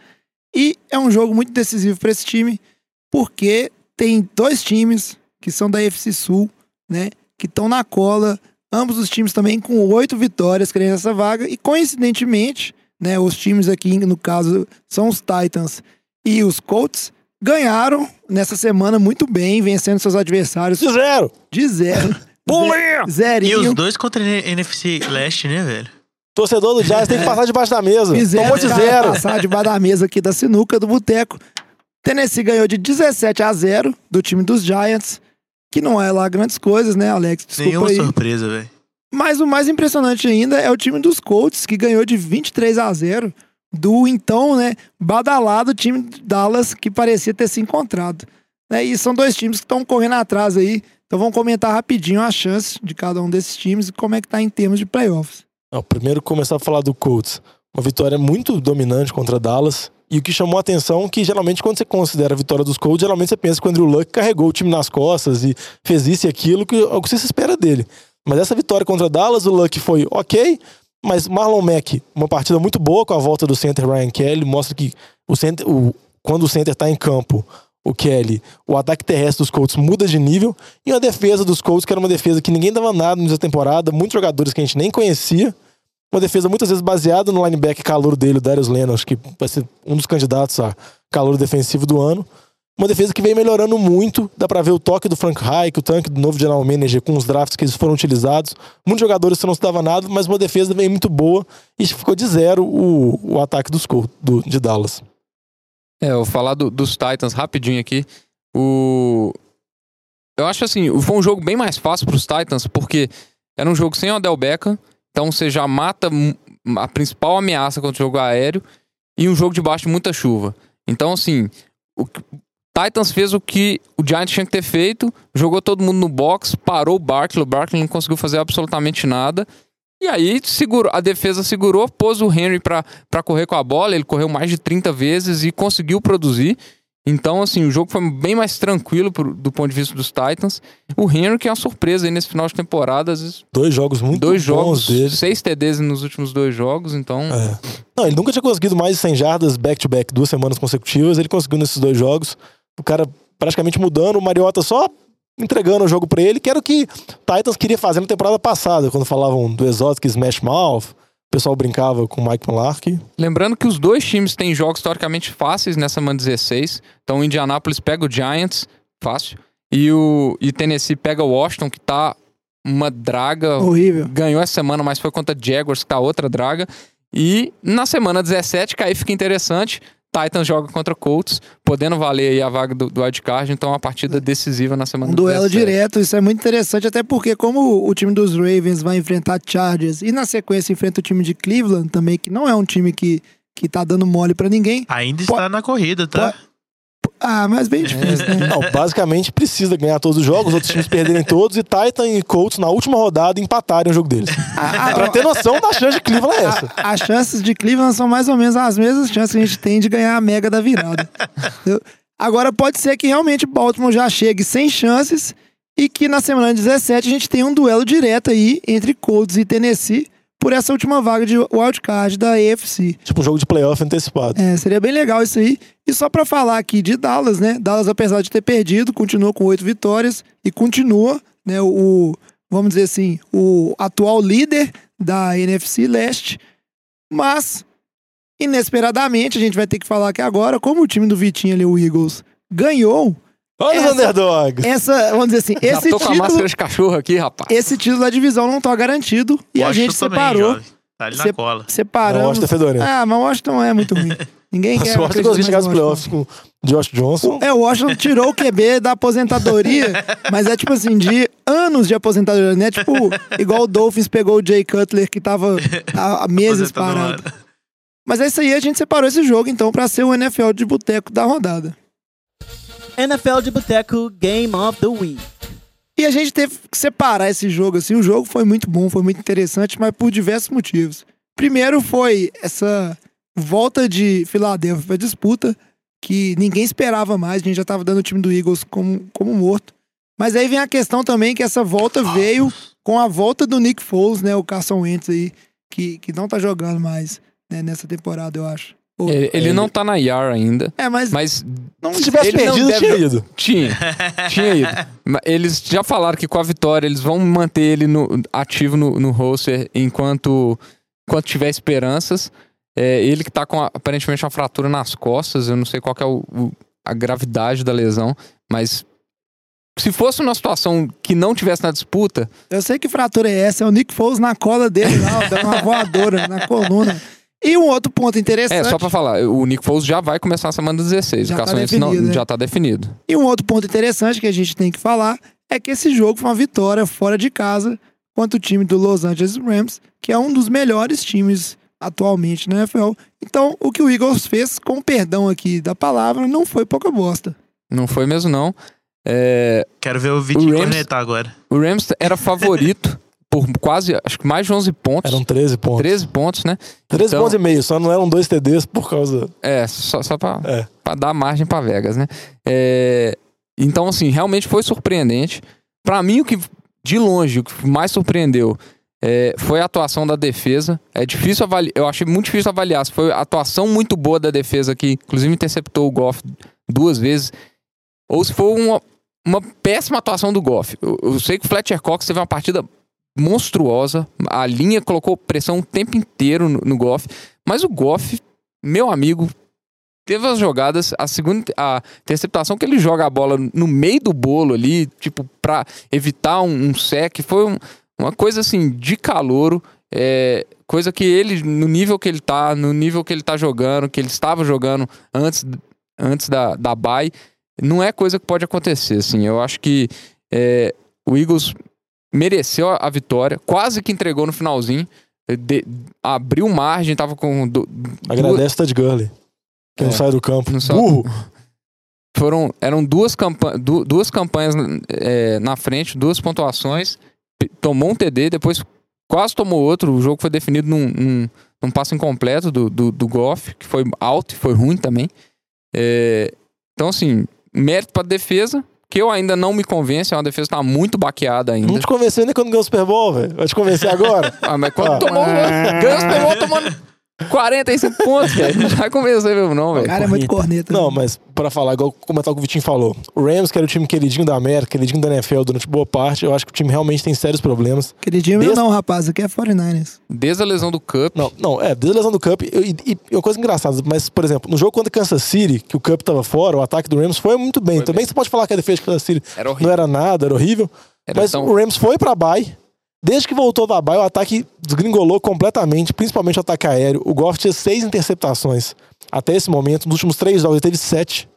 E é um jogo muito decisivo para esse time, porque tem dois times que são da FC Sul, né? Que estão na cola. Ambos os times também com oito vitórias querendo essa vaga. E coincidentemente, né? Os times aqui, no caso, são os Titans e os Colts ganharam nessa semana muito bem, vencendo seus adversários De zero! de zero. *laughs* Bolinha! E Zerinho. os dois contra a NFC Leste, né, velho? Torcedor do Jazz tem que passar debaixo da mesa. Fizeram Tomou de zero. passar debaixo da mesa aqui da sinuca do boteco. Tennessee ganhou de 17 a 0 do time dos Giants, que não é lá grandes coisas, né, Alex? Desculpa Nenhuma aí. surpresa, velho. Mas o mais impressionante ainda é o time dos Colts, que ganhou de 23 a 0 do então, né, badalado time de Dallas, que parecia ter se encontrado. Né? E são dois times que estão correndo atrás aí. Então vamos comentar rapidinho as chances de cada um desses times e como é que tá em termos de playoffs. Não, primeiro começar a falar do Colts. Uma vitória muito dominante contra Dallas. E o que chamou a atenção é que geralmente quando você considera a vitória dos Colts, geralmente você pensa que o Andrew Luck carregou o time nas costas e fez isso e aquilo, que é o que você se espera dele. Mas essa vitória contra Dallas, o Luck foi ok, mas Marlon Mack, uma partida muito boa com a volta do center Ryan Kelly, mostra que o center, o, quando o center tá em campo, o Kelly, o ataque terrestre dos Colts muda de nível, e a defesa dos Colts, que era uma defesa que ninguém dava nada nessa temporada, muitos jogadores que a gente nem conhecia, uma defesa muitas vezes baseada no linebacker calor dele, o Darius Lennon, acho que vai ser um dos candidatos a calor defensivo do ano. Uma defesa que vem melhorando muito, dá pra ver o toque do Frank Reich, o tanque do novo general manager com os drafts que eles foram utilizados. Muitos jogadores que não se dava nada, mas uma defesa vem muito boa e ficou de zero o, o ataque dos do, de Dallas. É, eu vou falar do- dos Titans rapidinho aqui. O... Eu acho assim, foi um jogo bem mais fácil pros Titans, porque era um jogo sem o Odell Beckham, então você já mata a principal ameaça contra o jogo aéreo, e um jogo debaixo de muita chuva. Então, assim, o Titans fez o que o Giants tinha que ter feito, jogou todo mundo no box, parou o Barkley, o Barkley não conseguiu fazer absolutamente nada, e aí segurou, a defesa segurou, pôs o Henry pra correr com a bola, ele correu mais de 30 vezes e conseguiu produzir. Então, assim, o jogo foi bem mais tranquilo pro- do ponto de vista dos Titans. O Henry, que é uma surpresa aí nesse final de temporada, às vezes, Dois jogos muito dois bons jogos, dele. seis TDs nos últimos dois jogos, então. É. Não, ele nunca tinha conseguido mais de 100 jardas back-to-back, duas semanas consecutivas. Ele conseguiu nesses dois jogos. O cara praticamente mudando, o Mariota só entregando o jogo pra ele, que era o que Titans queria fazer na temporada passada, quando falavam do Exotic Smash Mouth. O pessoal brincava com o Mike Mularkey. Lembrando que os dois times têm jogos teoricamente fáceis nessa semana 16. Então o Indianapolis pega o Giants, fácil. E o e Tennessee pega o Washington, que tá uma draga. Horrível. Ganhou essa semana, mas foi contra Jaguars, que tá outra draga. E na semana 17, que aí fica interessante. Titans joga contra Colts, podendo valer aí a vaga do, do wildcard, então é uma partida decisiva na semana Um duelo 17. direto, isso é muito interessante, até porque como o time dos Ravens vai enfrentar Chargers e na sequência enfrenta o time de Cleveland também, que não é um time que, que tá dando mole pra ninguém. Ainda está na corrida, tá? Ah, mas bem difícil, né? Não, basicamente precisa ganhar todos os jogos, os outros times perderem todos e Titan e Colts na última rodada empatarem o jogo deles. Ah, pra ter noção da chance de Cleveland é essa. A- as chances de Cleveland são mais ou menos as mesmas chances que a gente tem de ganhar a mega da virada. Entendeu? Agora pode ser que realmente Baltimore já chegue sem chances e que na semana 17 a gente tenha um duelo direto aí entre Colts e Tennessee por essa última vaga de wildcard da AFC. Tipo um jogo de playoff antecipado. É, seria bem legal isso aí. E só pra falar aqui de Dallas, né? Dallas, apesar de ter perdido, continua com oito vitórias e continua, né? O, vamos dizer assim, o atual líder da NFC Leste. Mas, inesperadamente, a gente vai ter que falar aqui agora, como o time do Vitinho ali, o Eagles, ganhou. Olha os essa- underdogs. Essa, vamos dizer assim, *laughs* Já esse tô com a título, máscara de cachorro aqui, rapaz. esse título da divisão não tá garantido. E a Washington gente também, separou. jovem. Tá ali na cola. Separamos. Washington é fedorento. Ah, mas Washington é muito ruim. *laughs* Ninguém A quer. sorte é que acreditar conseguir chegar nos no Washington. playoffs com Josh Johnson. É, o Washington tirou o QB da aposentadoria, *laughs* mas é tipo assim, de anos de aposentadoria, né? Tipo, igual o Dolphins pegou o Jay Cutler, que tava há meses parado. Mas é isso aí, a gente separou esse jogo, então, pra ser o NFL de boteco da rodada. NFL de Boteco Game of the Week. E a gente teve que separar esse jogo, assim. O jogo foi muito bom, foi muito interessante, mas por diversos motivos. Primeiro foi essa volta de Filadélfia pra disputa, que ninguém esperava mais, a gente já tava dando o time do Eagles como, como morto. Mas aí vem a questão também que essa volta veio com a volta do Nick Foles, né? O Carson Wentz aí, que, que não tá jogando mais né, nessa temporada, eu acho. Pô, Ele, ele não tá na IAR ainda. É, mas, Mas não Se tivesse perdido, deve- tinha ido. tinha. tinha ido. *laughs* Eles já falaram que com a vitória eles vão manter ele no- ativo no, no roster enquanto, enquanto tiver esperanças. É, ele que tá com a- aparentemente uma fratura nas costas, eu não sei qual que é o- o- a gravidade da lesão, mas se fosse uma situação que não tivesse na disputa, Eu sei que fratura é essa, é o Nick Foles na cola dele lá, dando uma *laughs* voadora na coluna. E um outro ponto interessante. é só pra falar, o Nick Foles já vai começar a semana 16, Já o tá Carson não- definido, né? já tá definido. E um outro ponto interessante que a gente tem que falar é que esse jogo foi uma vitória fora de casa contra o time do Los Angeles Rams, que é um dos melhores times atualmente na NFL. Então, o que o Eagles fez, com o perdão aqui da palavra, não foi pouca bosta. Não foi mesmo não. É, Quero ver o Vitinho O Rams- cornetar agora. O Rams era favorito *laughs* por quase, acho que mais de 11 pontos. Eram 13 pontos. 13 pontos, né? 13 Então- pontos e meio, só não eram dois TDs por causa. É, só, só pra, É. pra dar margem pra Vegas, né? É, então, assim, realmente foi surpreendente. Pra mim, o que, de longe, o que mais surpreendeu é, foi a atuação da defesa. É difícil avaliar, eu achei muito difícil avaliar se foi a atuação muito boa da defesa que, inclusive, interceptou o Goff duas vezes, ou se foi uma, uma péssima atuação do Goff. Eu, eu sei que o Fletcher Cox teve uma partida monstruosa, a linha colocou pressão o tempo inteiro no, no Goff, mas o Goff, meu amigo, teve as jogadas, a segunda, a interceptação que ele joga a bola no meio do bolo ali, tipo, pra evitar um, um sec, foi um- uma coisa assim, de calouro, é, coisa que ele, no nível que ele tá, no nível que ele tá jogando, que ele estava jogando antes, antes da, da bye, não é coisa que pode acontecer, assim, eu acho que é, o Eagles mereceu a, vitória, quase que entregou no finalzinho, de- abriu margem, tava com du- Agradece o Ted Gurley. Que não É. sai do campo. Não Burro. foram eram duas, campa du- duas campanhas é, na frente, duas pontuações, tomou um TD, depois quase tomou outro, o jogo foi definido num, num, num passo incompleto do, do, do Goff, que foi alto e foi ruim também. É, então, assim, mérito pra defesa, que eu ainda não me convence, é uma defesa que tá muito baqueada ainda. Não te convenceu nem quando ganhou o Super Bowl, velho. Vai te convencer agora? Ah, mas quando Ah. tomou, ganhou o Super Bowl tomando 45 pontos, *laughs* velho. Não vai convencer mesmo não, O velho. cara é muito corneta. Não, mas pra falar, igual comentar o que o Vitinho falou. O Rams, que era o time queridinho da América, queridinho da NFL durante boa parte, eu acho que o time realmente tem sérios problemas. Queridinho Desde- não, rapaz. Aqui é 49ers. Desde a lesão do Cup, Não, não, é, desde a lesão do Cup, eu- e, e uma coisa engraçada, mas, por exemplo, no jogo contra Kansas City, que o Cup tava fora, o ataque do Rams foi muito bem. Também você pode falar que a defesa de Kansas City Era não era nada, era horrível. Era Mas tão- o Rams foi pra bye. Desde que voltou da bye, o ataque desgringolou completamente, principalmente o ataque aéreo. O Goff tinha seis interceptações até esse momento. Nos últimos três jogos ele teve sete.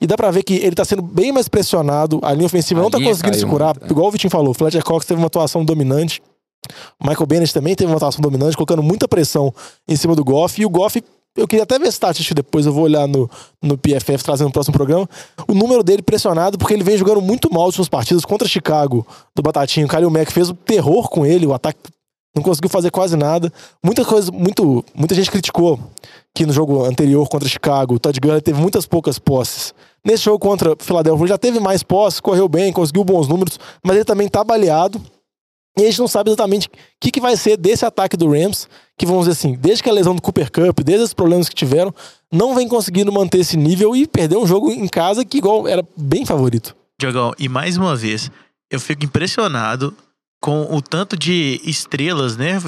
E dá pra ver que ele tá sendo bem mais pressionado. A linha ofensiva A não tá linha conseguindo segurar. muito, é. Igual o Vitinho falou, o Fletcher Cox teve uma atuação dominante. O Michael Bennett também teve uma atuação dominante, colocando muita pressão em cima do Goff. E o Goff, eu queria até ver esse estatística depois, eu vou olhar no, no PFF, trazendo no próximo programa. O número dele pressionado, porque ele vem jogando muito mal nas suas partidas contra Chicago, do Batatinho. O Kalil Mack fez um terror com ele, o ataque não conseguiu fazer quase nada. Muita coisa, muito, muita gente criticou que no jogo anterior contra Chicago, o Todd Gurley teve muitas poucas posses. Nesse jogo contra Philadelphia, ele já teve mais posses, correu bem, conseguiu bons números, mas ele também tá baleado. E a gente não sabe exatamente o que, que vai ser desse ataque do Rams, que vamos dizer assim, desde que a lesão do Cooper Cup, desde os problemas que tiveram, não vem conseguindo manter esse nível e perder um jogo em casa que igual era bem favorito. Diogão, e mais uma vez, eu fico impressionado com o tanto de estrelas, né?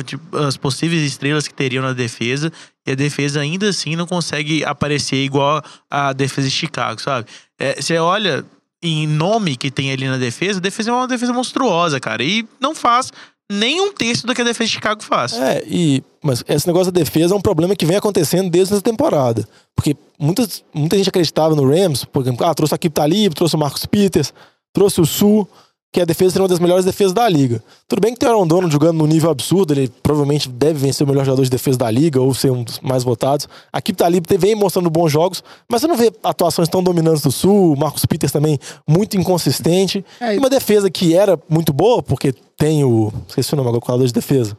As possíveis estrelas que teriam na defesa. E a defesa ainda assim não consegue aparecer igual a defesa de Chicago, sabe? É, Você olha em nome que tem ali na defesa, a defesa é uma defesa monstruosa, cara. E não faz nem um terço do que a defesa de Chicago faz. É, e, mas esse negócio da defesa é um problema que vem acontecendo desde essa temporada. Porque muitas, muita gente acreditava no Rams, por exemplo, ah, trouxe a Kip Talib, trouxe o Marcos Peters, trouxe o Sul, que a defesa seria uma das melhores defesas da liga. Tudo bem que tem o Aaron Donald jogando num nível absurdo, ele provavelmente deve vencer o melhor jogador de defesa da liga, ou ser um dos mais votados. A Kip Talib vem mostrando bons jogos, mas você não vê atuações tão dominantes do Sul, o Marcos Peters também muito inconsistente. É, E uma defesa que era muito boa, porque tem o. Esqueci o nome agora, o coordenador de defesa.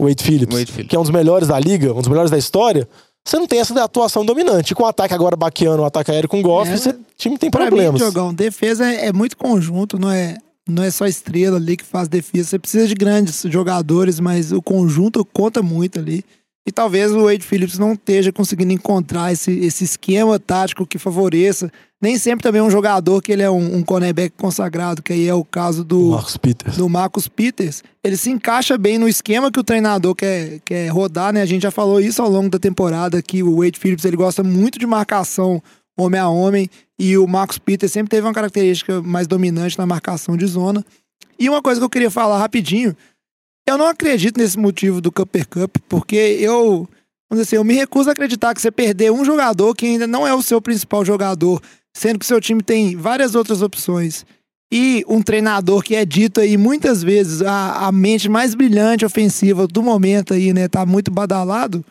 O Wade Phillips, Wade Phillips. que é um dos melhores da liga, um dos melhores da história. Você não tem essa atuação dominante. Com o ataque agora baqueando, o ataque aéreo com Goff, É, você, o time tem Pra problemas. mim, Diogão, defesa é, é muito conjunto, não é, não é só estrela ali que faz defesa. Você precisa de grandes jogadores, mas o conjunto conta muito ali. E talvez o Wade Phillips não esteja conseguindo encontrar esse, esse esquema tático que favoreça. Nem sempre também é um jogador que ele é um, um cornerback consagrado, que aí é o caso do, Marcos Peters. do Marcus Peters, ele se encaixa bem no esquema que o treinador quer, quer rodar, né? A gente já falou isso ao longo da temporada, que o Wade Phillips ele gosta muito de marcação homem a homem, e o Marcus Peters sempre teve uma característica mais dominante na marcação de zona. E uma coisa que eu queria falar rapidinho, eu não acredito nesse motivo do Cooper Cup, porque eu, vamos dizer assim, eu me recuso a acreditar que você perder um jogador que ainda não é o seu principal jogador, sendo que seu time tem várias outras opções e um treinador que é dito aí muitas vezes a, a mente mais brilhante ofensiva do momento aí, né, tá muito badalado,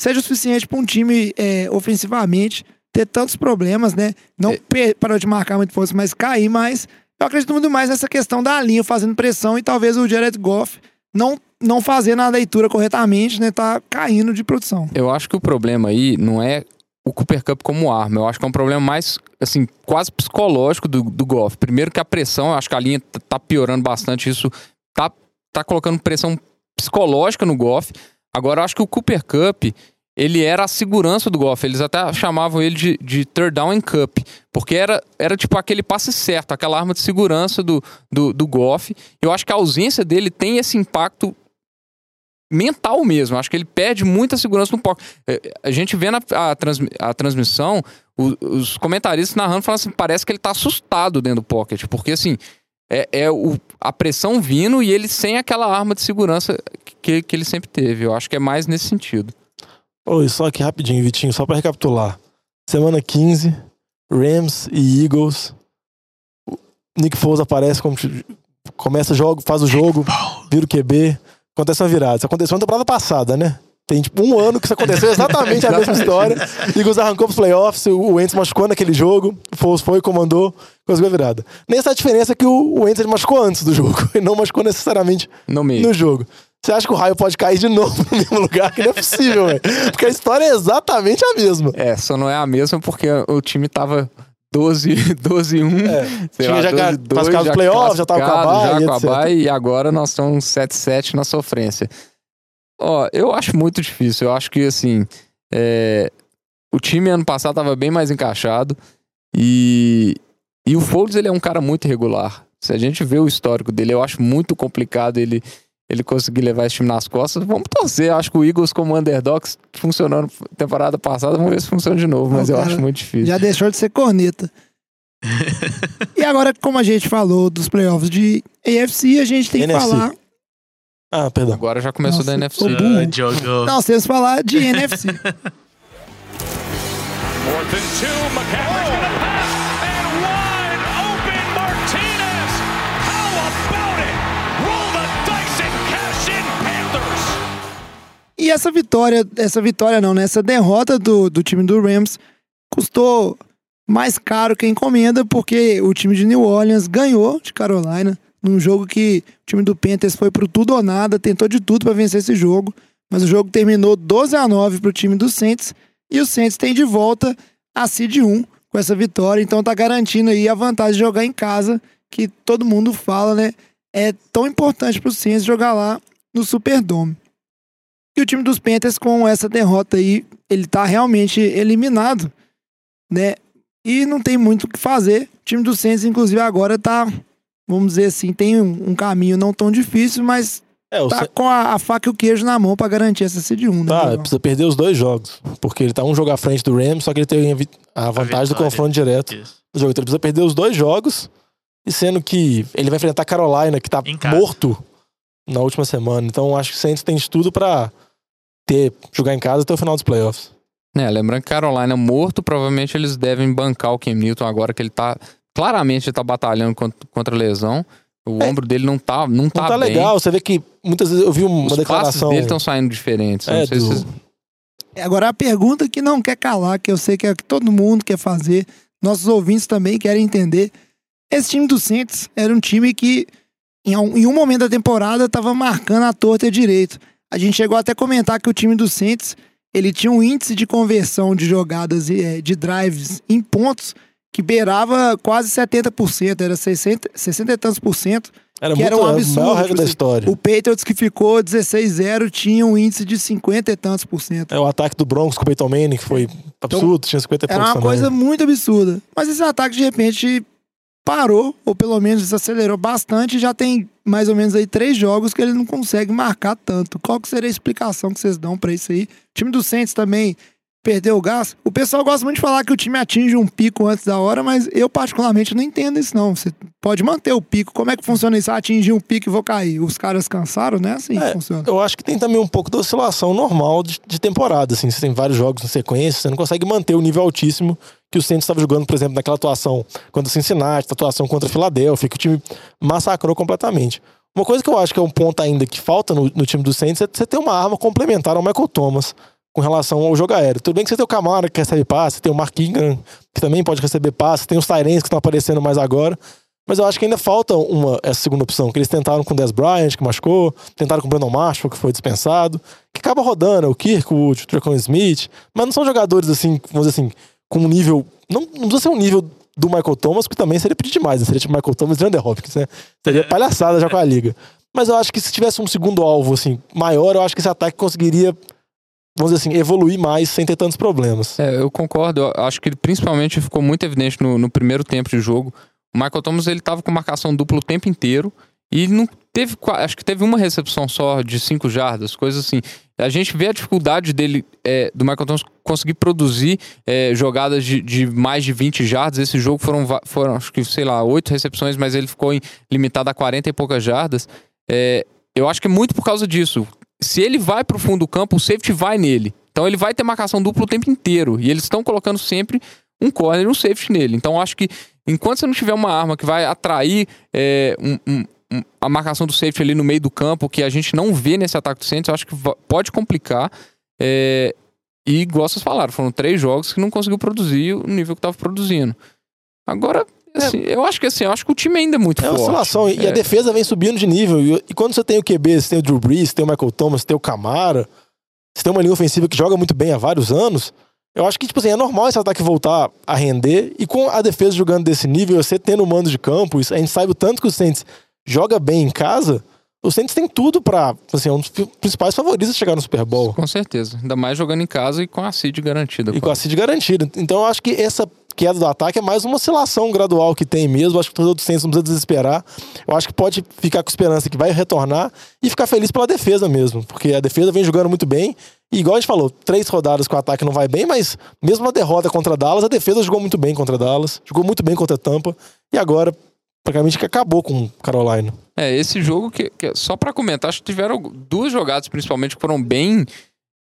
seja o suficiente para um time é, ofensivamente ter tantos problemas, né? Não per- parou de marcar muito força, mas cair mais. Eu acredito muito mais nessa questão da linha fazendo pressão e talvez o Jared Goff não, não fazendo a leitura corretamente, né? Tá caindo de produção. Eu acho que o problema aí não é o Cooper Cup como arma. Eu acho que é um problema mais, assim, quase psicológico do, do Goff. Primeiro que a pressão, eu acho que a linha t- tá piorando bastante. Isso tá, tá colocando pressão psicológica no Goff. Agora, eu acho que o Cooper Cup, ele era a segurança do Goff. Eles até chamavam ele de, de third down and cup. Porque era, era tipo aquele passe certo, aquela arma de segurança do, do, do Goff. Eu acho que a ausência dele tem esse impacto mental mesmo. Acho que ele perde muita segurança no pocket. É, A gente vendo a, a, transmi- a transmissão, os comentaristas narrando falam assim, parece que ele tá assustado dentro do pocket, porque assim, é, é o, a pressão vindo e ele sem aquela arma de segurança que, que ele sempre teve. Eu acho que é mais nesse sentido. Oi, só aqui rapidinho, Vitinho, só pra recapitular. Semana 15, Rams e Eagles. O Nick Foles aparece como começa o jogo, faz o jogo, vira o QB, acontece uma virada. Isso aconteceu na temporada passada, né? Tem tipo um ano que isso aconteceu *laughs* exatamente a mesma história. Eagles arrancou pros playoffs, o Wentz machucou naquele jogo, o Foles foi, comandou, conseguiu a virada. Nessa diferença é que o Wentz machucou antes do jogo, *laughs* e não machucou necessariamente No meio. no jogo. Você acha que o raio pode cair de novo no mesmo lugar? Que não é possível, velho. Porque a história é exatamente a mesma. É, só não é a mesma porque o time tava 12, 12 1. É, tinha lá, já 12, ca- classificado os playoffs, já tava com a classificado, bye, já com a etc. bye, e agora nós estamos 7-7 na sofrência. Ó, eu acho muito difícil. Eu acho que, assim, é, o time ano passado tava bem mais encaixado e, e o Foles, ele é um cara muito irregular. Se a gente vê o histórico dele, eu acho muito complicado ele, ele conseguir levar esse time nas costas. Vamos torcer. Eu acho que o Eagles como underdogs funcionando temporada passada, vamos ver se funciona de novo, mas Não, eu cara, acho muito difícil. Já deixou de ser corneta. *laughs* e agora, como a gente falou dos playoffs de AFC, a gente tem que NFC. falar. Ah, perdão. Agora já começou Nossa, da NFC. Diogo. Não, vocês falar de NFC. Fourth and two. McCaffrey's gonna E essa vitória, essa vitória não, né? Essa derrota do, do time do Rams custou mais caro que a encomenda, porque o time de New Orleans ganhou de Carolina num jogo que o time do Panthers foi pro tudo ou nada, tentou de tudo para vencer esse jogo, mas o jogo terminou 12 a 9 pro time do Saints e o Saints tem de volta a seed 1 com essa vitória, então tá garantindo aí a vantagem de jogar em casa, que todo mundo fala, né? É tão importante pro Saints jogar lá no Superdome. E o time dos Panthers, com essa derrota aí, ele tá realmente eliminado, né? E não tem muito o que fazer. O time dos Saints, inclusive, agora tá, vamos dizer assim, tem um, um caminho não tão difícil, mas É, tá com a, a faca e o queijo na mão pra garantir essa seed 1, né? Tá, precisa perder os dois jogos. Porque ele tá um jogo à frente do Rams, só que ele tem a vi- a vantagem do vitória. confronto direto Isso. do jogo. Então ele precisa perder os dois jogos. E sendo que ele vai enfrentar a Carolina, que tá morto na última semana. Então acho que o Saints tem de tudo pra ter, jogar em casa até o final dos playoffs. É, lembrando que Carolina morto, provavelmente eles devem bancar o Cam Newton agora que ele tá. Claramente ele tá batalhando contra, contra a lesão. O É. ombro dele não tá, não tá, Não tá bem. legal, você vê que muitas vezes eu vi uma Os declaração. dele estão saindo diferentes. É, não sei do- se vocês- Agora a pergunta que não quer calar, que eu sei que é que todo mundo quer fazer, nossos ouvintes também querem entender. Esse time do Saints era um time que em um, em um momento da temporada estava marcando a torta e a direito. A gente chegou até a comentar que o time do Saints ele tinha um índice de conversão de jogadas e, eh, de drives em pontos que beirava quase 70%, era 60, 60 e tantos por cento. Era que muito era um absurdo, regra tipo da assim, história. O Patriots que ficou 16-0 tinha um índice de 50 e tantos por cento. É o ataque do Broncos com o Peyton Manning, que foi absurdo, tinha 50 e Era uma coisa muito absurda. Mas esse ataque, de repente, parou, ou pelo menos desacelerou bastante. Já tem mais ou menos aí três jogos que ele não consegue marcar tanto. Qual que seria a explicação que vocês dão pra isso aí? O time do Saints também perdeu o gás. O pessoal gosta muito de falar que o time atinge um pico antes da hora, mas eu particularmente não entendo isso não. Você pode manter o pico. Como é que funciona isso? Ah, atingi um pico e vou cair. Os caras cansaram, né? Assim É, funciona. Eu acho que tem também um pouco da oscilação normal de, de temporada. Assim, você tem vários jogos em sequência, você não consegue manter o nível altíssimo que o Saints estava jogando, por exemplo, naquela atuação contra o Cincinnati, na atuação contra a Filadélfia, que o time massacrou completamente. Uma coisa que eu acho que é um ponto ainda que falta no, no time do Saints é você ter uma arma complementar ao Michael Thomas com relação ao jogo aéreo. Tudo bem que você tem o Camara que recebe passe, tem o Mark Ingram que também pode receber passe, tem os Tyrens que estão aparecendo mais agora. Mas eu acho que ainda falta uma, essa segunda opção, que eles tentaram com o Des Bryant, que machucou, tentaram com o Brandon Marshall, que foi dispensado, que acaba rodando, o Kirkwood, o Tracon Smith, mas não são jogadores assim, vamos dizer assim, com um nível. Não, não precisa ser um nível do Michael Thomas, que também seria pedir demais, né? Seria tipo Michael Thomas e Andrew Hopkins, né? Seria palhaçada já com a liga. Mas eu acho que se tivesse um segundo alvo, assim, maior, eu acho que esse ataque conseguiria, vamos dizer assim, evoluir mais sem ter tantos problemas. É, eu concordo. Eu acho que principalmente ficou muito evidente no, no primeiro tempo de jogo. O Michael Thomas ele tava com marcação dupla o tempo inteiro e não teve, acho que teve uma recepção só de cinco jardas, coisas assim. A gente vê a dificuldade dele, é, do Michael Thomas conseguir produzir é, jogadas de, de mais de 20 jardas. Esse jogo foram, foram, acho que, sei lá, oito recepções, mas ele ficou em- limitado a 40 e poucas jardas. É, eu acho que é muito por causa disso. Se ele vai pro fundo do campo, o safety vai nele. Então ele vai ter marcação dupla o tempo inteiro. E eles estão colocando sempre um corner e um safety nele. Então acho que enquanto você não tiver uma arma que vai atrair é, um- um- a marcação do safety ali no meio do campo, que a gente não vê nesse ataque do eu acho que pode complicar. É, e igual vocês falaram, foram três jogos que não conseguiu produzir o nível que estava produzindo. Agora, assim, eu acho que assim, eu acho que o time ainda é muito É forte. oscilação. E a É. defesa vem subindo de nível. E, e quando você tem o QB, você tem o Drew Brees, você tem o Michael Thomas, você tem o Camara, você tem uma linha ofensiva que joga muito bem há vários anos. Eu acho que, tipo assim, é normal esse ataque voltar a render. E com a defesa jogando desse nível, você tendo o mando de campo, a gente sabe o tanto que o Saints joga bem em casa. O Saints tem tudo pra, assim, é um dos principais favoritos a chegar no Super Bowl. Com certeza. Ainda mais jogando em casa e com a seed garantida. E com a seed garantida. Então eu acho que essa queda do ataque é mais uma oscilação gradual que tem mesmo. Acho que o torcedor do Saints não precisa desesperar. Eu acho que pode ficar com esperança que vai retornar e ficar feliz pela defesa mesmo, porque a defesa vem jogando muito bem. E igual a gente falou, três rodadas que o ataque não vai bem, mas mesmo a derrota contra Dallas, a defesa jogou muito bem contra Dallas, jogou muito bem contra Tampa e agora praticamente que acabou com Carolina. É, esse jogo que, que só pra comentar, acho que tiveram duas jogadas principalmente que foram bem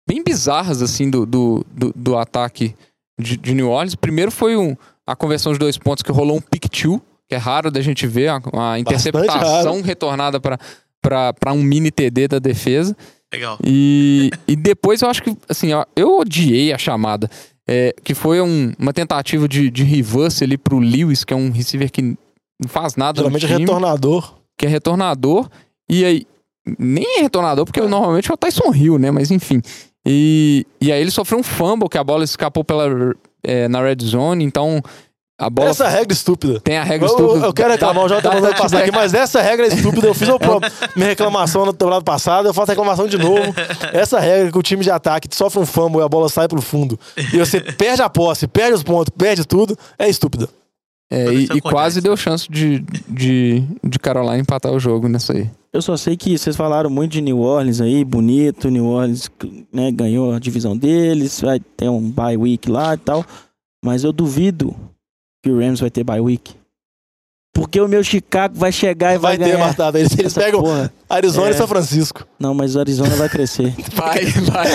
bem bizarras assim do, do, do, do ataque de, de New Orleans. Primeiro foi um, a conversão de dois pontos que rolou um pick two, que é raro da gente ver, a, a interceptação retornada para um mini TD da defesa. Legal. E, e depois eu acho que, assim, ó, eu odiei a chamada. É, que foi um- uma tentativa de, de reverse ali pro Lewis, que é um receiver que não faz nada Geralmente no é time, retornador. que é retornador. E aí, nem é retornador, porque normalmente é o Tyson Hill, né? Mas enfim. E, e aí ele sofreu um fumble, que a bola escapou pela, é, na red zone, então a bola... Essa regra estúpida. Tem a regra Eu, estúpida. eu quero reclamar, o Jota tá da mandando passar aqui, mas essa regra é estúpida. Eu fiz o pro- *laughs* minha reclamação na temporada passada, eu faço a reclamação de novo. Essa regra que o time de ataque sofre um fumble e a bola sai pro fundo e você perde a posse, perde os pontos, perde tudo, é estúpida. É, e, se e quase deu chance de, de, de Carolina empatar o jogo nessa aí. Eu só sei que vocês falaram muito de New Orleans aí, bonito. New Orleans né, ganhou a divisão deles, vai ter um bye week lá e tal. Mas eu duvido que o Rams vai ter bye week. Porque o meu Chicago vai chegar e vai, Vai ter ganhar. matado eles. Eles essa pegam porra. Arizona É. e São Francisco. Não, mas o Arizona vai crescer. *laughs* Vai, vai.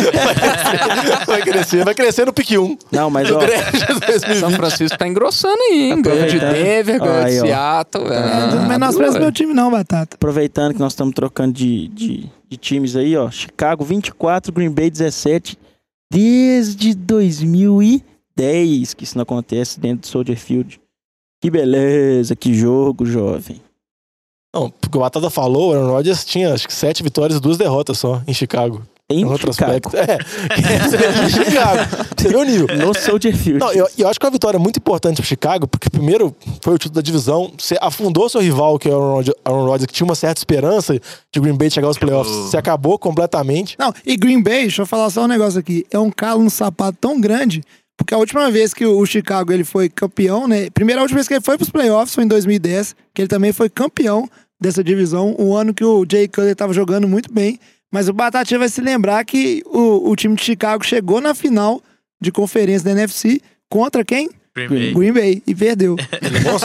Vai crescer, vai crescer no pique 1. Não, mas ó, draft de 2020. São Francisco tá engrossando aí, hein? Ganhou de. Denver, ganhou de Aí, ó. Seattle. Não É, menospreza meu time, não, Batata. aproveitando que nós estamos trocando de, de, de times aí, ó. Chicago 24, Green Bay 17. Desde 2010 que isso não acontece dentro do Soldier Field. Que beleza, que jogo, jovem. Não, porque o Batata falou, o Aaron Rodgers tinha acho que sete vitórias e duas derrotas só em Chicago. Em Em Chicago. retrospecto. É, *laughs* em Chicago. Você vê o nível. No Soldier Field. Não, eu, eu acho que é uma vitória muito importante pro Chicago, porque primeiro foi o título da divisão, você afundou seu rival, que é o Aaron Rodgers, Aaron Rodgers, que tinha uma certa esperança de Green Bay chegar aos playoffs. Você acabou completamente. Não, e Green Bay, deixa eu falar só um negócio aqui. É um calo no sapato tão grande, porque a última vez que o Chicago ele foi campeão, né? Primeira a última vez que ele foi pros playoffs foi em 2010, que ele também foi campeão dessa divisão, um ano que o Jay Cutler estava jogando muito bem. Mas o Batatinha vai se lembrar que o, o time de Chicago chegou na final de conferência da NFC contra quem? Green Bay. Green Bay, e perdeu. *laughs*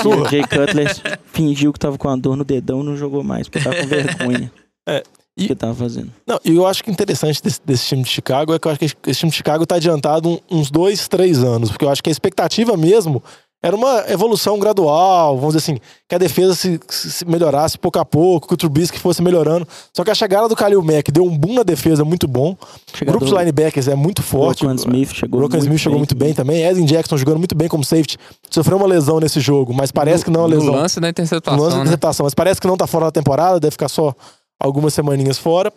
O. Jay Cutler fingiu que tava com a dor no dedão e não jogou mais, porque tava com vergonha. É, e- que tava fazendo. Não, e eu acho que interessante desse, desse time de Chicago é que eu acho que esse time de Chicago tá adiantado um- uns dois, três anos. Porque eu acho que a expectativa mesmo era uma evolução gradual, vamos dizer assim, que a defesa se, se melhorasse pouco a pouco, que o Trubisky fosse melhorando. Só que a chegada do Khalil Mack deu um boom na defesa muito bom. Chegou grupo de linebackers é muito forte. Roquan Smith chegou muito Smith chegou bem muito bem também. Edwin Jackson jogando muito bem como safety. Sofreu uma lesão nesse jogo, mas parece que não é uma No lesão. lance da No interceptação, lance da né? interceptação, mas parece que não tá fora da temporada, deve ficar só algumas semaninhas fora.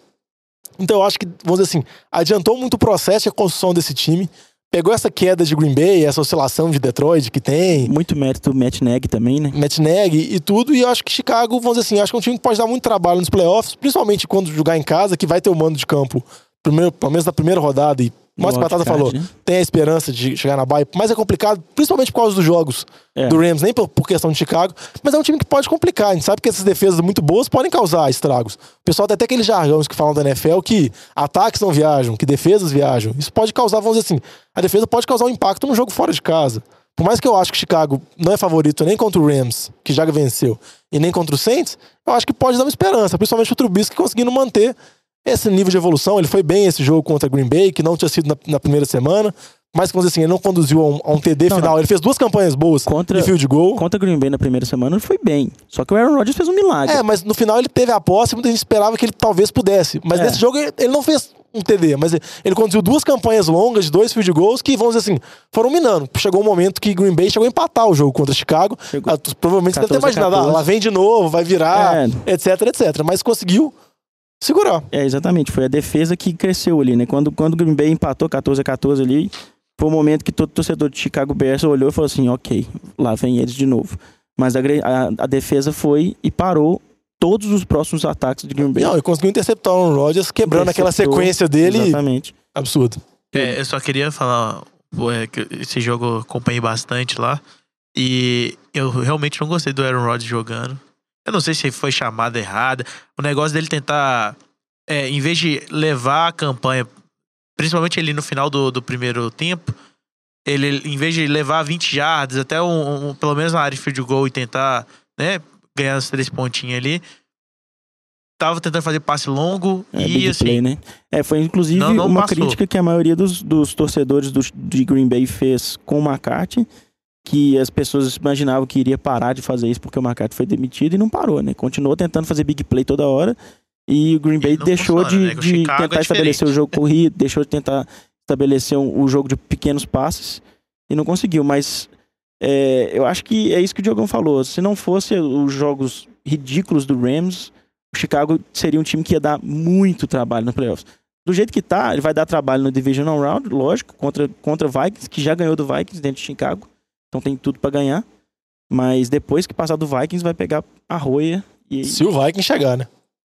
Então eu acho que, vamos dizer assim, adiantou muito o processo e a construção desse time. Pegou essa queda de Green Bay, essa oscilação de Detroit que tem, Muito mérito do Matt Nagy também, né? Matt Nagy e tudo. E eu acho que Chicago, vamos dizer assim, acho que é um time que pode dar muito trabalho nos playoffs, principalmente quando jogar em casa, que vai ter o mando de campo, primeiro, pelo menos na primeira rodada. E, No Batata falou, né? tem a esperança de chegar na bye, mas é complicado, principalmente por causa dos jogos É. do Rams, nem por, por questão de Chicago, mas é um time que pode complicar. A gente sabe que essas defesas muito boas podem causar estragos. O pessoal tem até aqueles jargões que falam da NFL que ataques não viajam, que defesas viajam. Isso pode causar, vamos dizer assim, a defesa pode causar um impacto num jogo fora de casa. Por mais que eu acho que Chicago não é favorito nem contra o Rams, que já venceu, e nem contra o Saints, eu acho que pode dar uma esperança, principalmente o Trubisky conseguindo manter esse nível de evolução. Ele foi bem esse jogo contra Green Bay, que não tinha sido na, na primeira semana, mas vamos dizer assim, ele não conduziu a um, a um TD Não, final. não. Ele fez duas campanhas boas Contra- de field goal. Contra Green Bay na primeira semana foi bem. Só que o Aaron Rodgers fez um milagre. É, mas no final ele teve a posse e muita gente esperava que ele talvez pudesse. Mas É. nesse jogo ele, ele não fez um TD, mas ele, ele conduziu duas campanhas longas de dois field goals que, vamos dizer assim, foram minando. Chegou um momento que Green Bay chegou a empatar o jogo contra Chicago. Chegou. Ah, provavelmente você deve ter 14 imaginado, ah, 14. lá vem de novo, vai virar, É. etc, etc. Mas conseguiu segurar. É, exatamente. Foi a defesa que cresceu ali, né? Quando, quando o Green Bay empatou 14 a 14 ali, foi o momento que todo torcedor de Chicago Bears olhou e falou assim, ok, lá vem eles de novo. Mas a, a, a defesa foi e parou todos os próximos ataques de Green Bay. Não, e conseguiu interceptar o Aaron Rodgers, quebrando aquela sequência dele Exatamente. absurda. É, eu só queria falar é, que esse jogo eu acompanhei bastante lá. E eu realmente não gostei do Aaron Rodgers jogando. Eu não sei se foi chamada errada. O negócio dele tentar, é, em vez de levar a campanha, principalmente ali no final do, do primeiro tempo, ele, em vez de levar 20 yards, até um, um- pelo menos na área de field goal e tentar, né, ganhar os três pontinhos ali, tava tentando fazer passe longo É, e assim, play, né? É, foi inclusive Não, não uma passou. crítica que a maioria dos, dos torcedores do, de Green Bay fez com o McCarthy, que as pessoas imaginavam que iria parar de fazer isso porque o McCarthy foi demitido e não parou, né? Continuou tentando fazer big play toda hora e o Green Bay deixou funciona, de, né? De é tentar estabelecer o jogo corrido, deixou de tentar estabelecer um- o jogo de pequenos passes e não conseguiu, mas é, eu acho que é isso que o Diogão falou. Se não fosse os jogos ridículos do Rams, o Chicago seria um time que ia dar muito trabalho no playoffs. Do jeito que tá, ele vai dar trabalho no Divisional Round, lógico, contra, contra Vikings, que já ganhou do Vikings dentro de Chicago. Então tem tudo pra ganhar. Mas depois que passar do Vikings, vai pegar a roia e. Se o Viking chegar, né?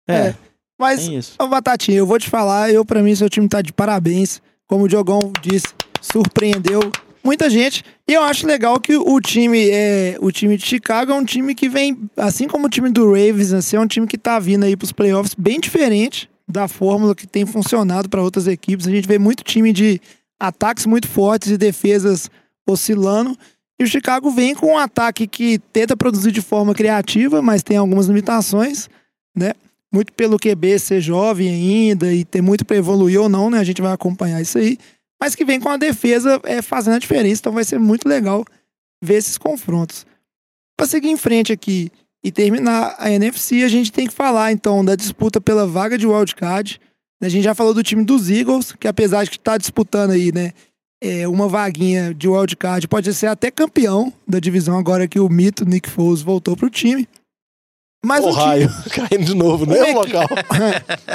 É, É, Mas, ô Batatinha, eu vou te falar, eu pra mim, seu time tá de parabéns. Como o Diogão disse, surpreendeu muita gente. E eu acho legal que o time, é, o time de Chicago é um time que vem, assim como o time do Ravens, assim, é um time que tá vindo aí pros playoffs bem diferente da fórmula que tem funcionado para outras equipes. A gente vê muito time de ataques muito fortes e defesas oscilando. E o Chicago vem com um ataque que tenta produzir de forma criativa, mas tem algumas limitações, né? Muito pelo QB ser jovem ainda e ter muito para evoluir ou não, né? A gente vai acompanhar isso aí. Mas que vem com a defesa é, fazendo a diferença, então vai ser muito legal ver esses confrontos. Para seguir em frente aqui e terminar a NFC, a gente tem que falar então da disputa pela vaga de wildcard. A gente já falou do time dos Eagles, que apesar de que tá disputando aí, né? É, uma vaguinha de wildcard, pode ser até campeão da divisão agora que o mito Nick Foles voltou pro time. Mas o o time, raio *laughs* caindo de novo mesmo equipe- local.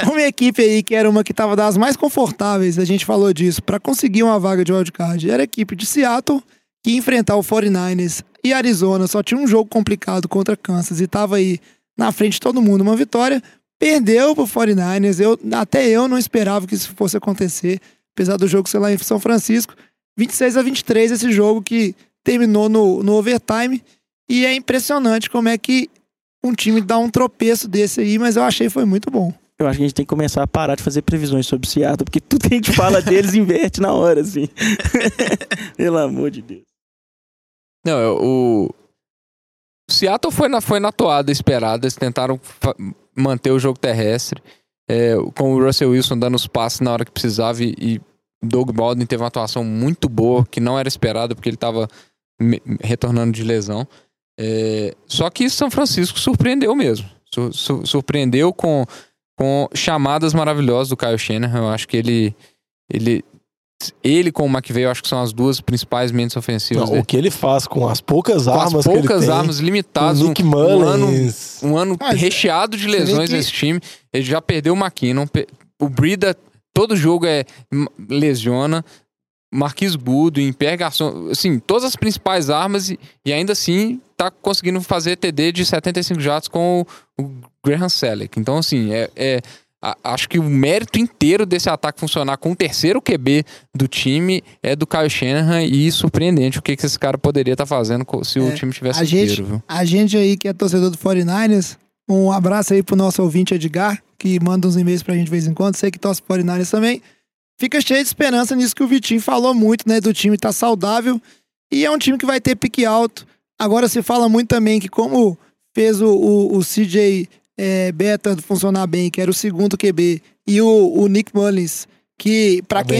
*laughs* uma equipe aí que era uma que estava das mais confortáveis, a gente falou disso, para conseguir uma vaga de wildcard, era a equipe de Seattle, que ia enfrentar o 49ers e Arizona, só tinha um jogo complicado contra Kansas e tava aí na frente de todo mundo, uma vitória, perdeu pro 49ers, eu, até eu não esperava que isso fosse acontecer, apesar do jogo ser lá em São Francisco, 26 a 23 esse jogo que terminou no, no overtime, e é impressionante como é que um time dá um tropeço desse aí, mas eu achei que foi muito bom. Eu acho que a gente tem que começar a parar de fazer previsões sobre Seattle, porque tudo que a gente fala deles inverte na hora, assim. *laughs* Pelo amor de Deus. Não, é, o. O Seattle foi na, foi na toada esperada. Eles tentaram manter o jogo terrestre. É, com o Russell Wilson dando os passes na hora que precisava. E, e Doug Baldwin teve uma atuação muito boa, que não era esperada, porque ele estava retornando de lesão. É, só que São Francisco surpreendeu mesmo. Sur- sur- surpreendeu com, com chamadas maravilhosas do Kyle Shanahan. Eu acho que ele. Ele, ele com o McVay, eu acho que são as duas principais mentes ofensivas. Não, dele o que ele faz com as poucas com armas as que ele poucas tem, armas o limitadas, um, Nick um ano, Mullins, um ano Mas, recheado de lesões que- nesse time. Ele já perdeu o McKinnon, o Brida, todo jogo é lesiona. Marquis Goodwin, Pierre Garçon, assim, todas as principais armas e, e ainda assim tá conseguindo fazer TD de 75 jatos com o, o Graham Selleck. Então, assim, é, é- a- acho que o mérito inteiro desse ataque funcionar com o terceiro QB do time é do Kyle Shanahan e surpreendente o que, que esse cara poderia estar fazendo co- se o É, time tivesse a gente- inteiro, viu? A gente aí que é torcedor do 49ers, um abraço aí pro nosso ouvinte Edgar, que manda uns e-mails pra gente de vez em quando, sei que torce pro 49ers também. Fica cheio de esperança nisso que o Vitinho falou muito, né, do time tá saudável e é um time que vai ter pique alto. Agora se fala muito também que como fez o, o, o CJ é, Beta funcionar bem, que era o segundo QB, e o, o Nick Mullins, que pra tá quem.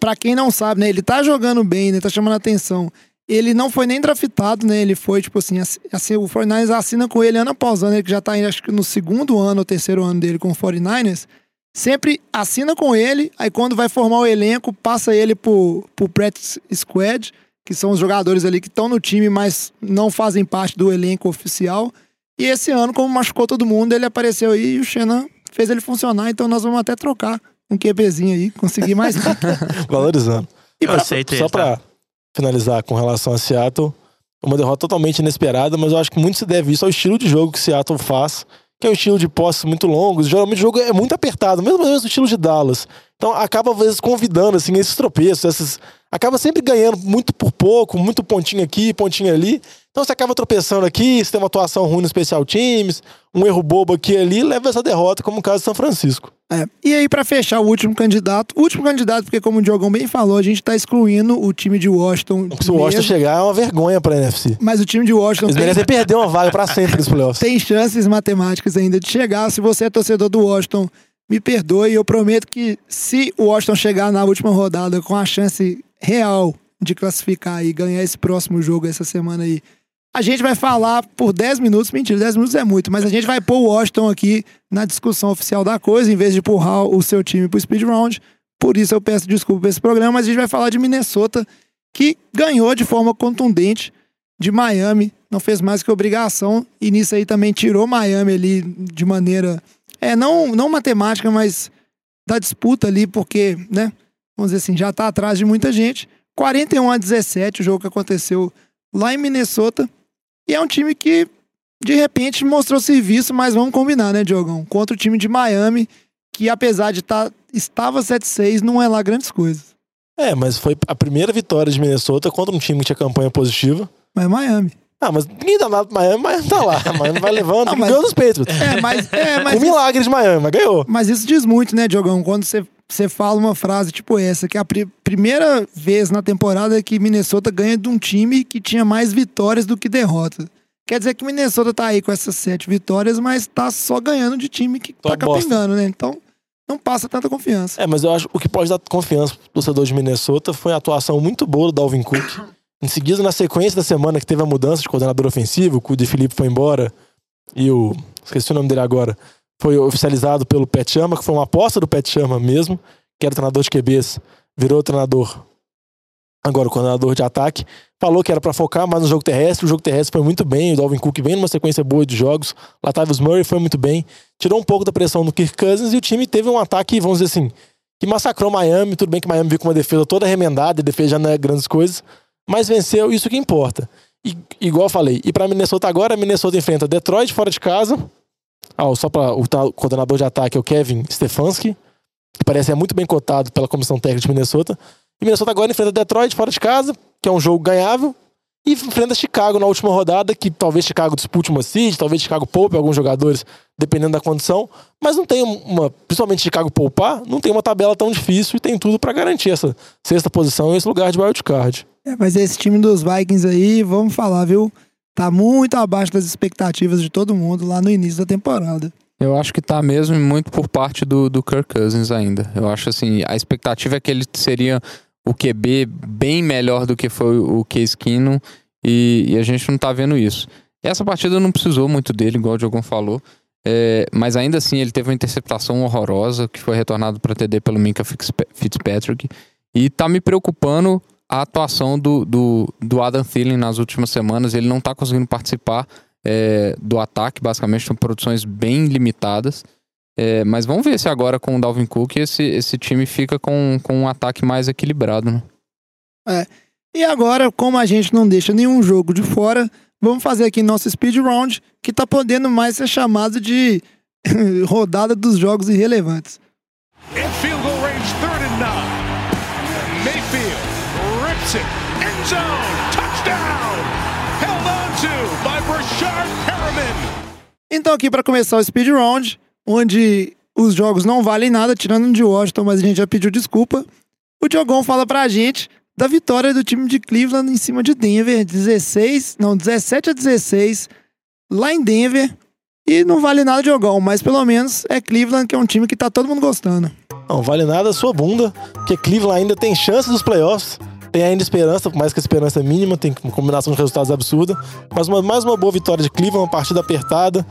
Pra quem não sabe, né? Ele tá jogando bem, né? Tá chamando atenção. Ele não foi nem draftado, né? Ele foi, tipo assim, assi- assim o 49ers assina com ele ano após ano, ele que já tá, acho que no segundo ano ou terceiro ano dele com o 49ers. Sempre assina com ele, aí quando vai formar o elenco, passa ele pro, pro practice squad, que são os jogadores ali que estão no time, mas não fazem parte do elenco oficial. E esse ano, como machucou todo mundo, ele apareceu aí e o Shannon fez ele funcionar, então nós vamos até trocar um QBzinho aí, conseguir mais *laughs* Valorizando. E pra- só, aceito só ele, pra finalizar com relação a Seattle, uma derrota totalmente inesperada, mas eu acho que muito se deve isso ao estilo de jogo que Seattle faz, que é um estilo de posses muito longos. Geralmente o jogo é muito apertado, mesmo mesmo no estilo de Dallas. Então acaba às vezes convidando assim esses tropeços, esses acaba sempre ganhando muito por pouco, muito pontinho aqui, pontinho ali. Então você acaba tropeçando aqui, você tem uma atuação ruim no especial teams, um erro bobo aqui e ali, leva essa derrota, como o caso de São Francisco. É. E aí, pra fechar o último candidato, o último candidato, porque como o Diogão bem falou, a gente tá excluindo o time de Washington. Se o Washington chegar, é uma vergonha pra NFC. Mas o time de Washington Eles tem, merecem perder uma vaga pra sempre nos playoffs. *laughs* tem chances matemáticas ainda de chegar. Se você é torcedor do Washington, me perdoe. Eu prometo que se o Washington chegar na última rodada com a chance real de classificar e ganhar esse próximo jogo essa semana aí, a gente vai falar por 10 minutos. Mentira, 10 minutos é muito, mas a gente vai pôr o Washington aqui na discussão oficial da coisa, em vez de empurrar o seu time pro speed round. Por isso eu peço desculpa por esse programa, mas a gente vai falar de Minnesota, que ganhou de forma contundente de Miami, não fez mais que obrigação, e nisso aí também tirou Miami ali de maneira, é, não, não matemática, mas da disputa ali, porque, né, vamos dizer assim, já tá atrás de muita gente. 41 a 17, o jogo que aconteceu lá em Minnesota, e é um time que, de repente, mostrou serviço, mas vamos combinar, né, Diogão? Contra o time de Miami, que apesar de estar, estava 7-6, não é lá grandes coisas. É, mas foi a primeira vitória de Minnesota contra um time que tinha campanha positiva. Mas Miami. Ah, mas ninguém dá nada pro Miami, tá lá. Miami vai levando, *laughs* Não, não, mas- ganhou dos Patriots. É, mas, é, *laughs* mas um milagre de Miami, mas ganhou. Mas isso diz muito, né, Diogão? Quando você, você fala uma frase tipo essa, que é a pri- primeira vez na temporada que Minnesota ganha de um time que tinha mais vitórias do que derrotas. Quer dizer que Minnesota tá aí com essas sete vitórias, mas tá só ganhando de time que Só tá bosta. capengando, né? Então, não passa tanta confiança. É, mas eu acho que o que pode dar confiança pro torcedor de Minnesota foi a atuação muito boa do Dalvin Cook. Em seguida, na sequência da semana que teve a mudança de coordenador ofensivo, o De Felipe foi embora e o. Esqueci o nome dele agora. Foi oficializado pelo Pet Chama, que foi uma aposta do Pet Chama mesmo, que era treinador de QBs, virou treinador. Agora o coordenador de ataque. Falou que era pra focar mais no jogo terrestre. O jogo terrestre foi muito bem. O Dalvin Cook vem numa sequência boa de jogos. Latavius Murray foi muito bem. Tirou um pouco da pressão do Kirk Cousins e o time teve um ataque, vamos dizer assim, que massacrou Miami. Tudo bem que Miami viu com uma defesa toda remendada, e defesa já não é grandes coisas, mas venceu, isso que importa. E, igual eu falei, e pra Minnesota agora, Minnesota enfrenta Detroit fora de casa. Ah, só para o coordenador de ataque é o Kevin Stefanski, que parece é muito bem cotado pela comissão técnica de Minnesota. E Minnesota agora enfrenta Detroit fora de casa, que é um jogo ganhável. E enfrenta Chicago na última rodada, que talvez Chicago dispute uma seed, talvez Chicago poupe alguns jogadores, dependendo da condição. Mas não tem uma, principalmente Chicago poupar, não tem uma tabela tão difícil e tem tudo pra garantir essa sexta posição e esse lugar de wildcard. É, mas esse time dos Vikings aí, vamos falar, viu? Tá muito abaixo das expectativas de todo mundo lá no início da temporada. Eu acho que tá mesmo muito por parte do, do Kirk Cousins ainda. Eu acho assim, a expectativa é que ele seria o QB bem melhor do que foi o Case Keenum e, e a gente não tá vendo isso. Essa partida não precisou muito dele, igual o Diogão falou. É, mas ainda assim ele teve uma interceptação horrorosa que foi retornado para TD pelo Minka Fitzpa- Fitzpatrick. E tá me preocupando a atuação do, do, do Adam Thielen nas últimas semanas. Ele não tá conseguindo participar é, do ataque, basicamente, são produções bem limitadas. É, mas vamos ver se agora com o Dalvin Cook esse, esse time fica com, com um ataque mais equilibrado, né? E agora, como a gente não deixa nenhum jogo de fora, vamos fazer aqui nosso speed round, que tá podendo mais ser chamado de *laughs* rodada dos jogos irrelevantes. In End zone. Touchdown. Held on to by Brashard Perriman. Então aqui para começar o speed round, onde os jogos não valem nada, tirando um de Washington, mas a gente já pediu desculpa. O Diogão fala pra gente da vitória do time de Cleveland em cima de Denver, 16, não, 17 a 16, lá em Denver. E não vale nada, Diogão, mas pelo menos é Cleveland, que é um time que tá todo mundo gostando. Não vale nada a sua bunda, porque Cleveland ainda tem chance dos playoffs. Tem ainda esperança, por mais que a esperança é mínima, tem uma combinação de resultados absurda. Mas uma- mais uma boa vitória de Cleveland, uma partida apertada,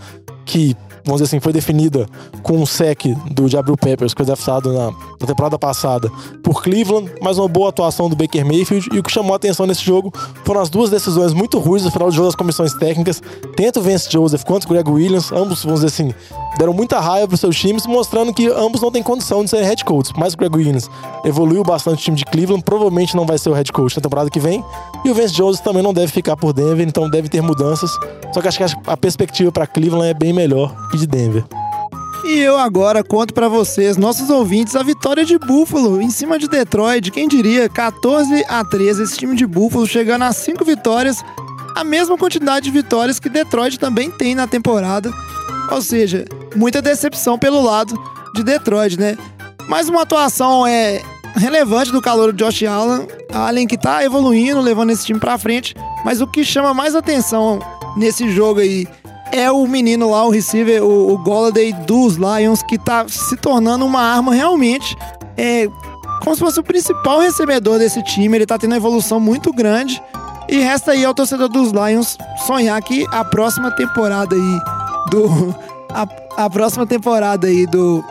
que, vamos dizer assim, foi definida com um sec do Jabril Peppers, que foi draftado na, na temporada passada por Cleveland. Mais uma boa atuação do Baker Mayfield. E o que chamou a atenção nesse jogo foram as duas decisões muito ruins no final do jogo das comissões técnicas. Tanto Vance Joseph quanto Greg Williams, ambos, vamos dizer assim, deram muita raiva para seus times, mostrando que ambos não têm condição de ser head coach. Mas o Greg Williams evoluiu bastante o time de Cleveland, provavelmente não vai ser o head coach na temporada que vem. E o Vance Joseph também não deve ficar por Denver, então deve ter mudanças. Só que acho que a perspectiva para Cleveland é bem melhor que de Denver. E eu agora conto para vocês, nossos ouvintes, a vitória de Buffalo em cima de Detroit. Quem diria, 14 a 13, esse time de Buffalo chegando a 5 vitórias, a mesma quantidade de vitórias que Detroit também tem na temporada. Ou seja, muita decepção pelo lado de Detroit, né? Mais uma atuação é relevante do calor do Josh Allen, Allen que tá evoluindo, levando esse time para frente, mas o que chama mais atenção nesse jogo aí é o menino lá, o receiver, o, o Golladay dos Lions, que tá se tornando uma arma realmente. É, como se fosse o principal recebedor desse time. Ele tá tendo uma evolução muito grande. E resta aí ao torcedor dos Lions sonhar que a próxima temporada aí do. A, a próxima temporada aí do,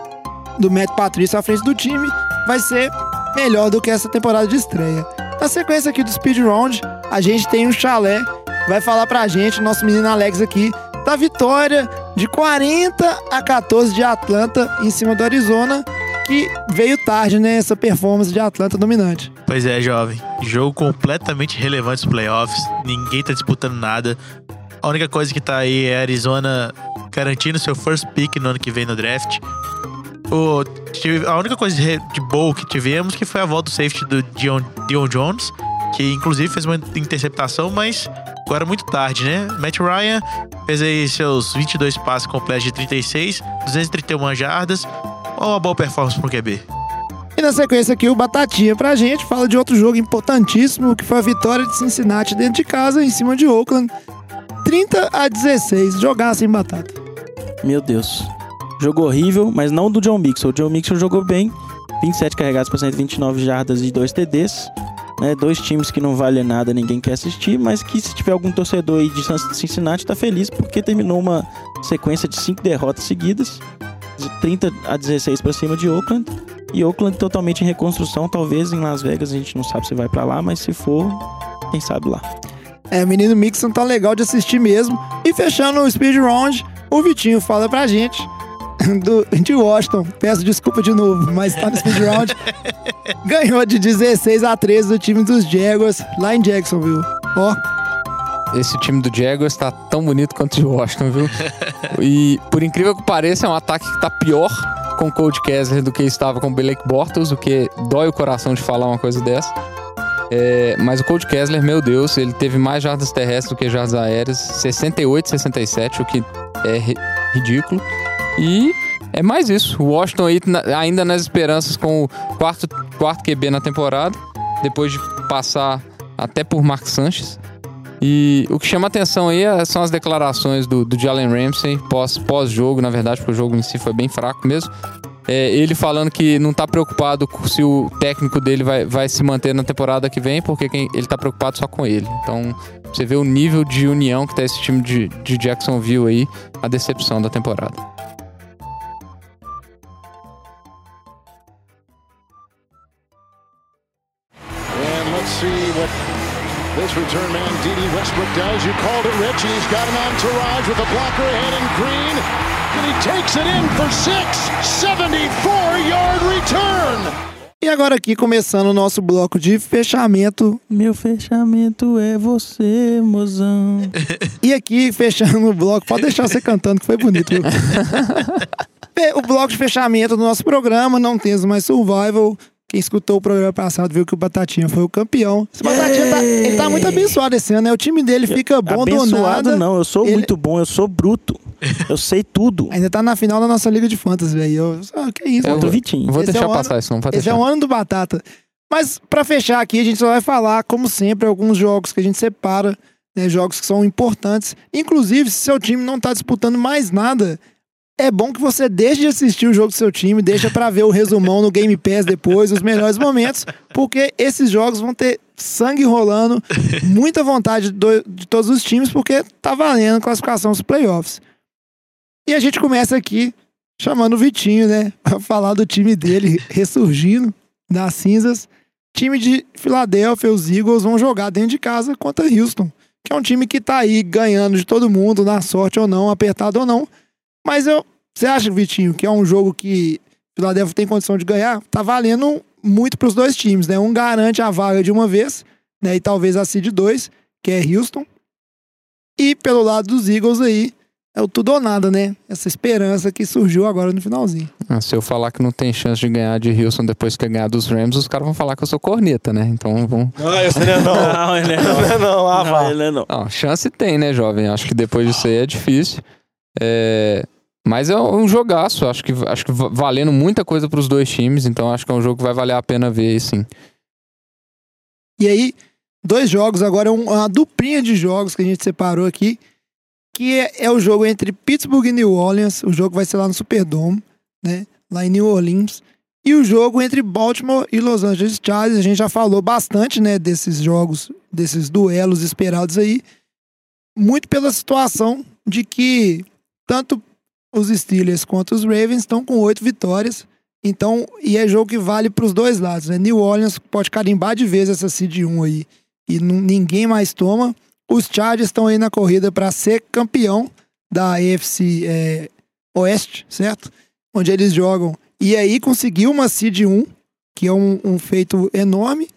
do Matt Patrício à frente do time vai ser melhor do que essa temporada de estreia. Na sequência aqui do Speed Round, a gente tem um chalé. Vai falar pra gente, nosso menino Alex aqui, da vitória de 40 a 14 de Atlanta em cima do Arizona, que veio tarde, né? Essa performance de Atlanta dominante. Pois é, jovem. Jogo completamente relevante dos playoffs. Ninguém tá disputando nada. A única coisa que tá aí é Arizona garantindo seu first pick no ano que vem no draft. O, a única coisa de boa que tivemos que foi a volta do safety do Dion, Dion Jones, que inclusive fez uma interceptação, mas agora muito tarde, né? Matt Ryan fez aí seus 22 passes completos de 36, 231 jardas. Uma boa performance pro QB. E na sequência aqui, o Batatinha pra gente fala de outro jogo importantíssimo, que foi a vitória de Cincinnati dentro de casa, em cima de Oakland. 30 a 16, jogar sem batata. Meu Deus. Jogo horrível, mas não do John Mixon. O John Mixon jogou bem. 27 carregados para 129 jardas e 2 TDs. Né, dois times que não valem nada, ninguém quer assistir, mas que se tiver algum torcedor aí de Cincinnati tá feliz porque terminou uma sequência de cinco derrotas seguidas, de 30 a 16 para cima de Oakland. E Oakland totalmente em reconstrução, talvez em Las Vegas a gente não sabe se vai para lá, mas se for, quem sabe lá. É, menino Mixon tá legal de assistir mesmo. E fechando o speed round, o Vitinho fala pra gente *laughs* do, de Washington. Peço desculpa de novo, mas tá no speed round. *laughs* Ganhou de 16 a 13 do time dos Jaguars lá em Jacksonville. Ó. Esse time do Jaguars tá tão bonito quanto o de Washington, viu? *laughs* e por incrível que pareça, é um ataque que tá pior com o Cold Kessler do que estava com o Blake Bortles, o que dói o coração de falar uma coisa dessa. É, mas o Cold Kessler, meu Deus, ele teve mais jardas terrestres do que jardas aéreas, 68, 67, o que é ridículo. E é mais isso. O Washington aí, ainda nas esperanças com o quarto, quarto QB na temporada, depois de passar até por Mark Sanchez. E o que chama atenção aí é, são as declarações do, do Jalen Ramsey pós-jogo, pós na verdade, porque o jogo em si foi bem fraco mesmo. É, ele falando que não tá preocupado se o técnico dele vai, vai se manter na temporada que vem, porque quem, ele tá preocupado só com ele. Então, você vê o nível de união que tá esse time de, de Jacksonville aí, a decepção da temporada. Return man, D.D. Westbrook does. You called it, Rich. He's got an entourage with a blocker ahead in green. And he takes it in for six. 74-yard return. E agora aqui começando o nosso bloco de fechamento. Meu fechamento é você, mozão. *laughs* e aqui fechando o bloco, pode deixar você cantando que foi bonito. Viu? *laughs* o bloco de fechamento do nosso programa, não temos mais survival. Quem escutou o programa passado viu que o Batatinha foi o campeão. Esse Batatinha tá, ele tá muito abençoado esse ano, né? O time dele fica bom abençoado, do nada. não, eu sou ele... muito bom, eu sou bruto. Eu sei tudo. *laughs* Ainda tá na final da nossa Liga de Fantasy, velho. Ah, que isso, eu vou, Vitinho. Vou esse deixar é passar ano, isso, não pode Esse deixar. é o ano do Batata. Mas para fechar aqui, a gente só vai falar, como sempre, alguns jogos que a gente separa, né? Jogos que são importantes. Inclusive, se seu time não tá disputando mais nada, é bom que você deixe de assistir o jogo do seu time, deixa para ver o resumão no Game Pass depois, os melhores momentos, porque esses jogos vão ter sangue rolando, muita vontade do, de todos os times, porque tá valendo classificação dos playoffs. E a gente começa aqui chamando o Vitinho, né, pra falar do time dele ressurgindo das cinzas. Time de Filadélfia, os Eagles vão jogar dentro de casa contra Houston, que é um time que tá aí ganhando de todo mundo, na sorte ou não, apertado ou não mas eu Você acha, Vitinho, que é um jogo que o Philadelphia tem condição de ganhar? Tá valendo muito pros dois times, né? Um garante a vaga de uma vez, né? E talvez a seed 2, que é Houston. E pelo lado dos Eagles aí, é o tudo ou nada, né? Essa esperança que surgiu agora no finalzinho. Ah, se eu falar que não tem chance de ganhar de Houston depois que ganhar dos Rams, os caras vão falar que eu sou corneta, né? Então vão. Ah, esse não é não. *laughs* Não, ele é Não não. é não, ah, Não, ele é não. Não, chance tem, né, jovem? Acho que depois disso aí é difícil. É, Mas é um jogaço. Acho que, acho que va- valendo muita coisa pros dois times. Então acho que é um jogo que vai valer a pena ver aí, sim. E aí, dois jogos, agora um- uma duplinha de jogos que a gente separou aqui, que é, é o jogo entre Pittsburgh e New Orleans. O jogo vai ser lá no Superdome, né? Lá em New Orleans. E o jogo entre Baltimore e Los Angeles Chargers. A gente já falou bastante, né, desses jogos, desses duelos esperados aí. Muito pela situação de que tanto os Steelers quanto os Ravens estão com oito vitórias. Então, e é jogo que vale para os dois lados, né? New Orleans pode carimbar de vez essa seed 1 aí e ninguém mais toma. Os Chargers estão aí na corrida para ser campeão da AFC é, Oeste, certo? Onde eles jogam. E aí conseguiu uma seed 1, que é um, um feito enorme.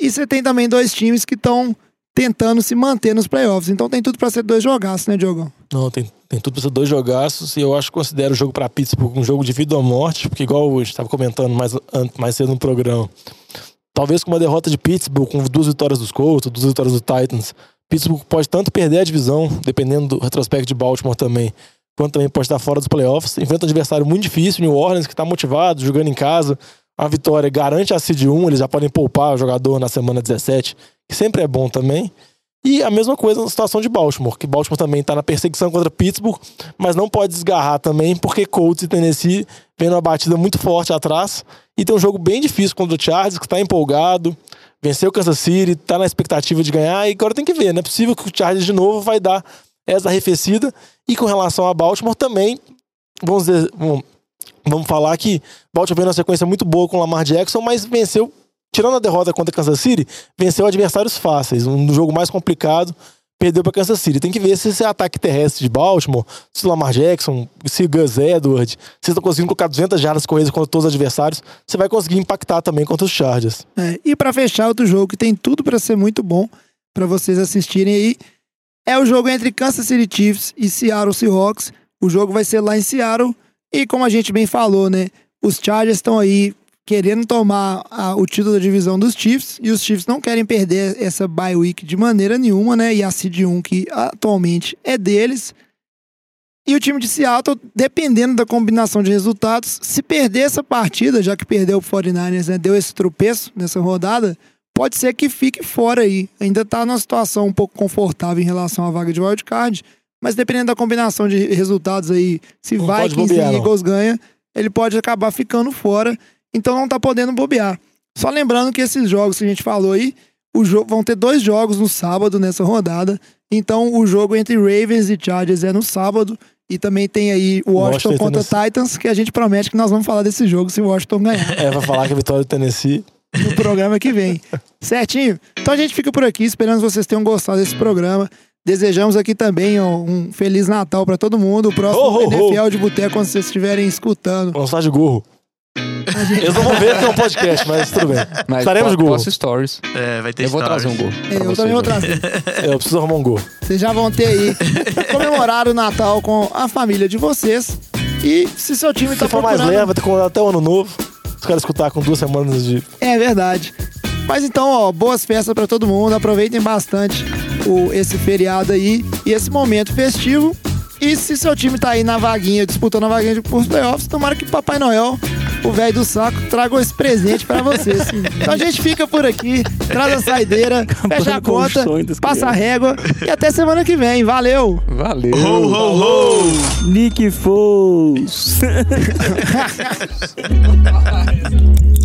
E você tem também dois times que estão tentando se manter nos playoffs. Então tem tudo para ser dois jogaços, né, Diogão? Não, tem, tudo pra ser dois jogaços. E eu acho que considero o jogo pra Pittsburgh um jogo de vida ou morte, porque, igual eu estava comentando mais, mais cedo no programa, talvez com uma derrota de Pittsburgh, com duas vitórias dos Colts, duas vitórias do Titans, Pittsburgh pode tanto perder a divisão, dependendo do retrospecto de Baltimore também, quanto também pode estar fora dos playoffs. Enfrenta um adversário muito difícil, New Orleans, que está motivado, jogando em casa. A vitória garante a seed 1, eles já podem poupar o jogador na semana 17, que sempre é bom também. E a mesma coisa na situação de Baltimore, que Baltimore também está na perseguição contra Pittsburgh, mas não pode desgarrar também, porque Colts e Tennessee vem numa batida muito forte atrás. E tem um jogo bem difícil contra o Chargers, que está empolgado, venceu o Kansas City, está na expectativa de ganhar, e agora tem que ver, não é possível que o Chargers de novo vai dar essa arrefecida. E com relação a Baltimore também, vamos dizer, vamos, vamos falar que Baltimore vem numa sequência muito boa com o Lamar Jackson, mas venceu tirando a derrota contra Kansas City, venceu adversários fáceis. Um jogo mais complicado, perdeu para Kansas City. Tem que ver se esse ataque terrestre de Baltimore, se Lamar Jackson, se Gus Edwards, se estão conseguindo colocar 200 jardas corridas contra todos os adversários, você vai conseguir impactar também contra os Chargers. É, e para fechar outro jogo que tem tudo para ser muito bom para vocês assistirem aí, é o jogo entre Kansas City Chiefs e Seattle Seahawks. O jogo vai ser lá em Seattle e como a gente bem falou, né, os Chargers estão aí querendo tomar a- o título da divisão dos Chiefs e os Chiefs não querem perder essa bye week de maneira nenhuma, né? E a seed 1 que atualmente é deles. E o time de Seattle, dependendo da combinação de resultados, se perder essa partida, já que perdeu o 49ers, né, deu esse tropeço nessa rodada, pode ser que fique fora aí. Ainda tá numa situação um pouco confortável em relação à vaga de wildcard, mas dependendo da combinação de resultados aí, se Não vai pode 15 bobear, não. Eagles ganha, ele pode acabar ficando fora, então não tá podendo bobear. Só lembrando que esses jogos que a gente falou aí, o jogo, vão ter dois jogos no sábado nessa rodada. Então o jogo entre Ravens e Chargers é no sábado. E também tem aí o Washington, Washington contra Titans, que a gente promete que nós vamos falar desse jogo se o Washington ganhar É, vai falar que a vitória do Tennessee. no programa que vem. Certinho? Então a gente fica por aqui, esperando que vocês tenham gostado desse programa. Desejamos aqui também ó, um Feliz Natal pra todo mundo. O próximo ho, ho. NFL de Boteco, quando vocês estiverem escutando. Vamos de gorro. Eles não vão ver porque é um podcast, mas tudo bem. Mas Estaremos de po- gorro. posto stories. É, vai ter Eu vou stories. trazer um gol. Eu você, também vou trazer. *laughs* Eu preciso arrumar um gorro. Vocês já vão ter aí *laughs* comemorar o Natal com a família de vocês. E se seu time tá Se for mais procurando... leve, vai ter que mandar até o ano novo. Os caras escutar com duas semanas de. É verdade. Mas então, ó, boas festas pra todo mundo. Aproveitem bastante o, esse feriado aí e esse momento festivo. E se seu time tá aí na vaguinha, disputando a vaguinha de playoffs, tomara que Papai Noel, o velho do saco, traga esse presente pra vocês. *laughs* Então a gente fica por aqui, traz a saideira, *laughs* fecha a conta, passa a régua e até semana que vem. Valeu! Valeu. Ho, ho, ho! Nick Foles. *laughs*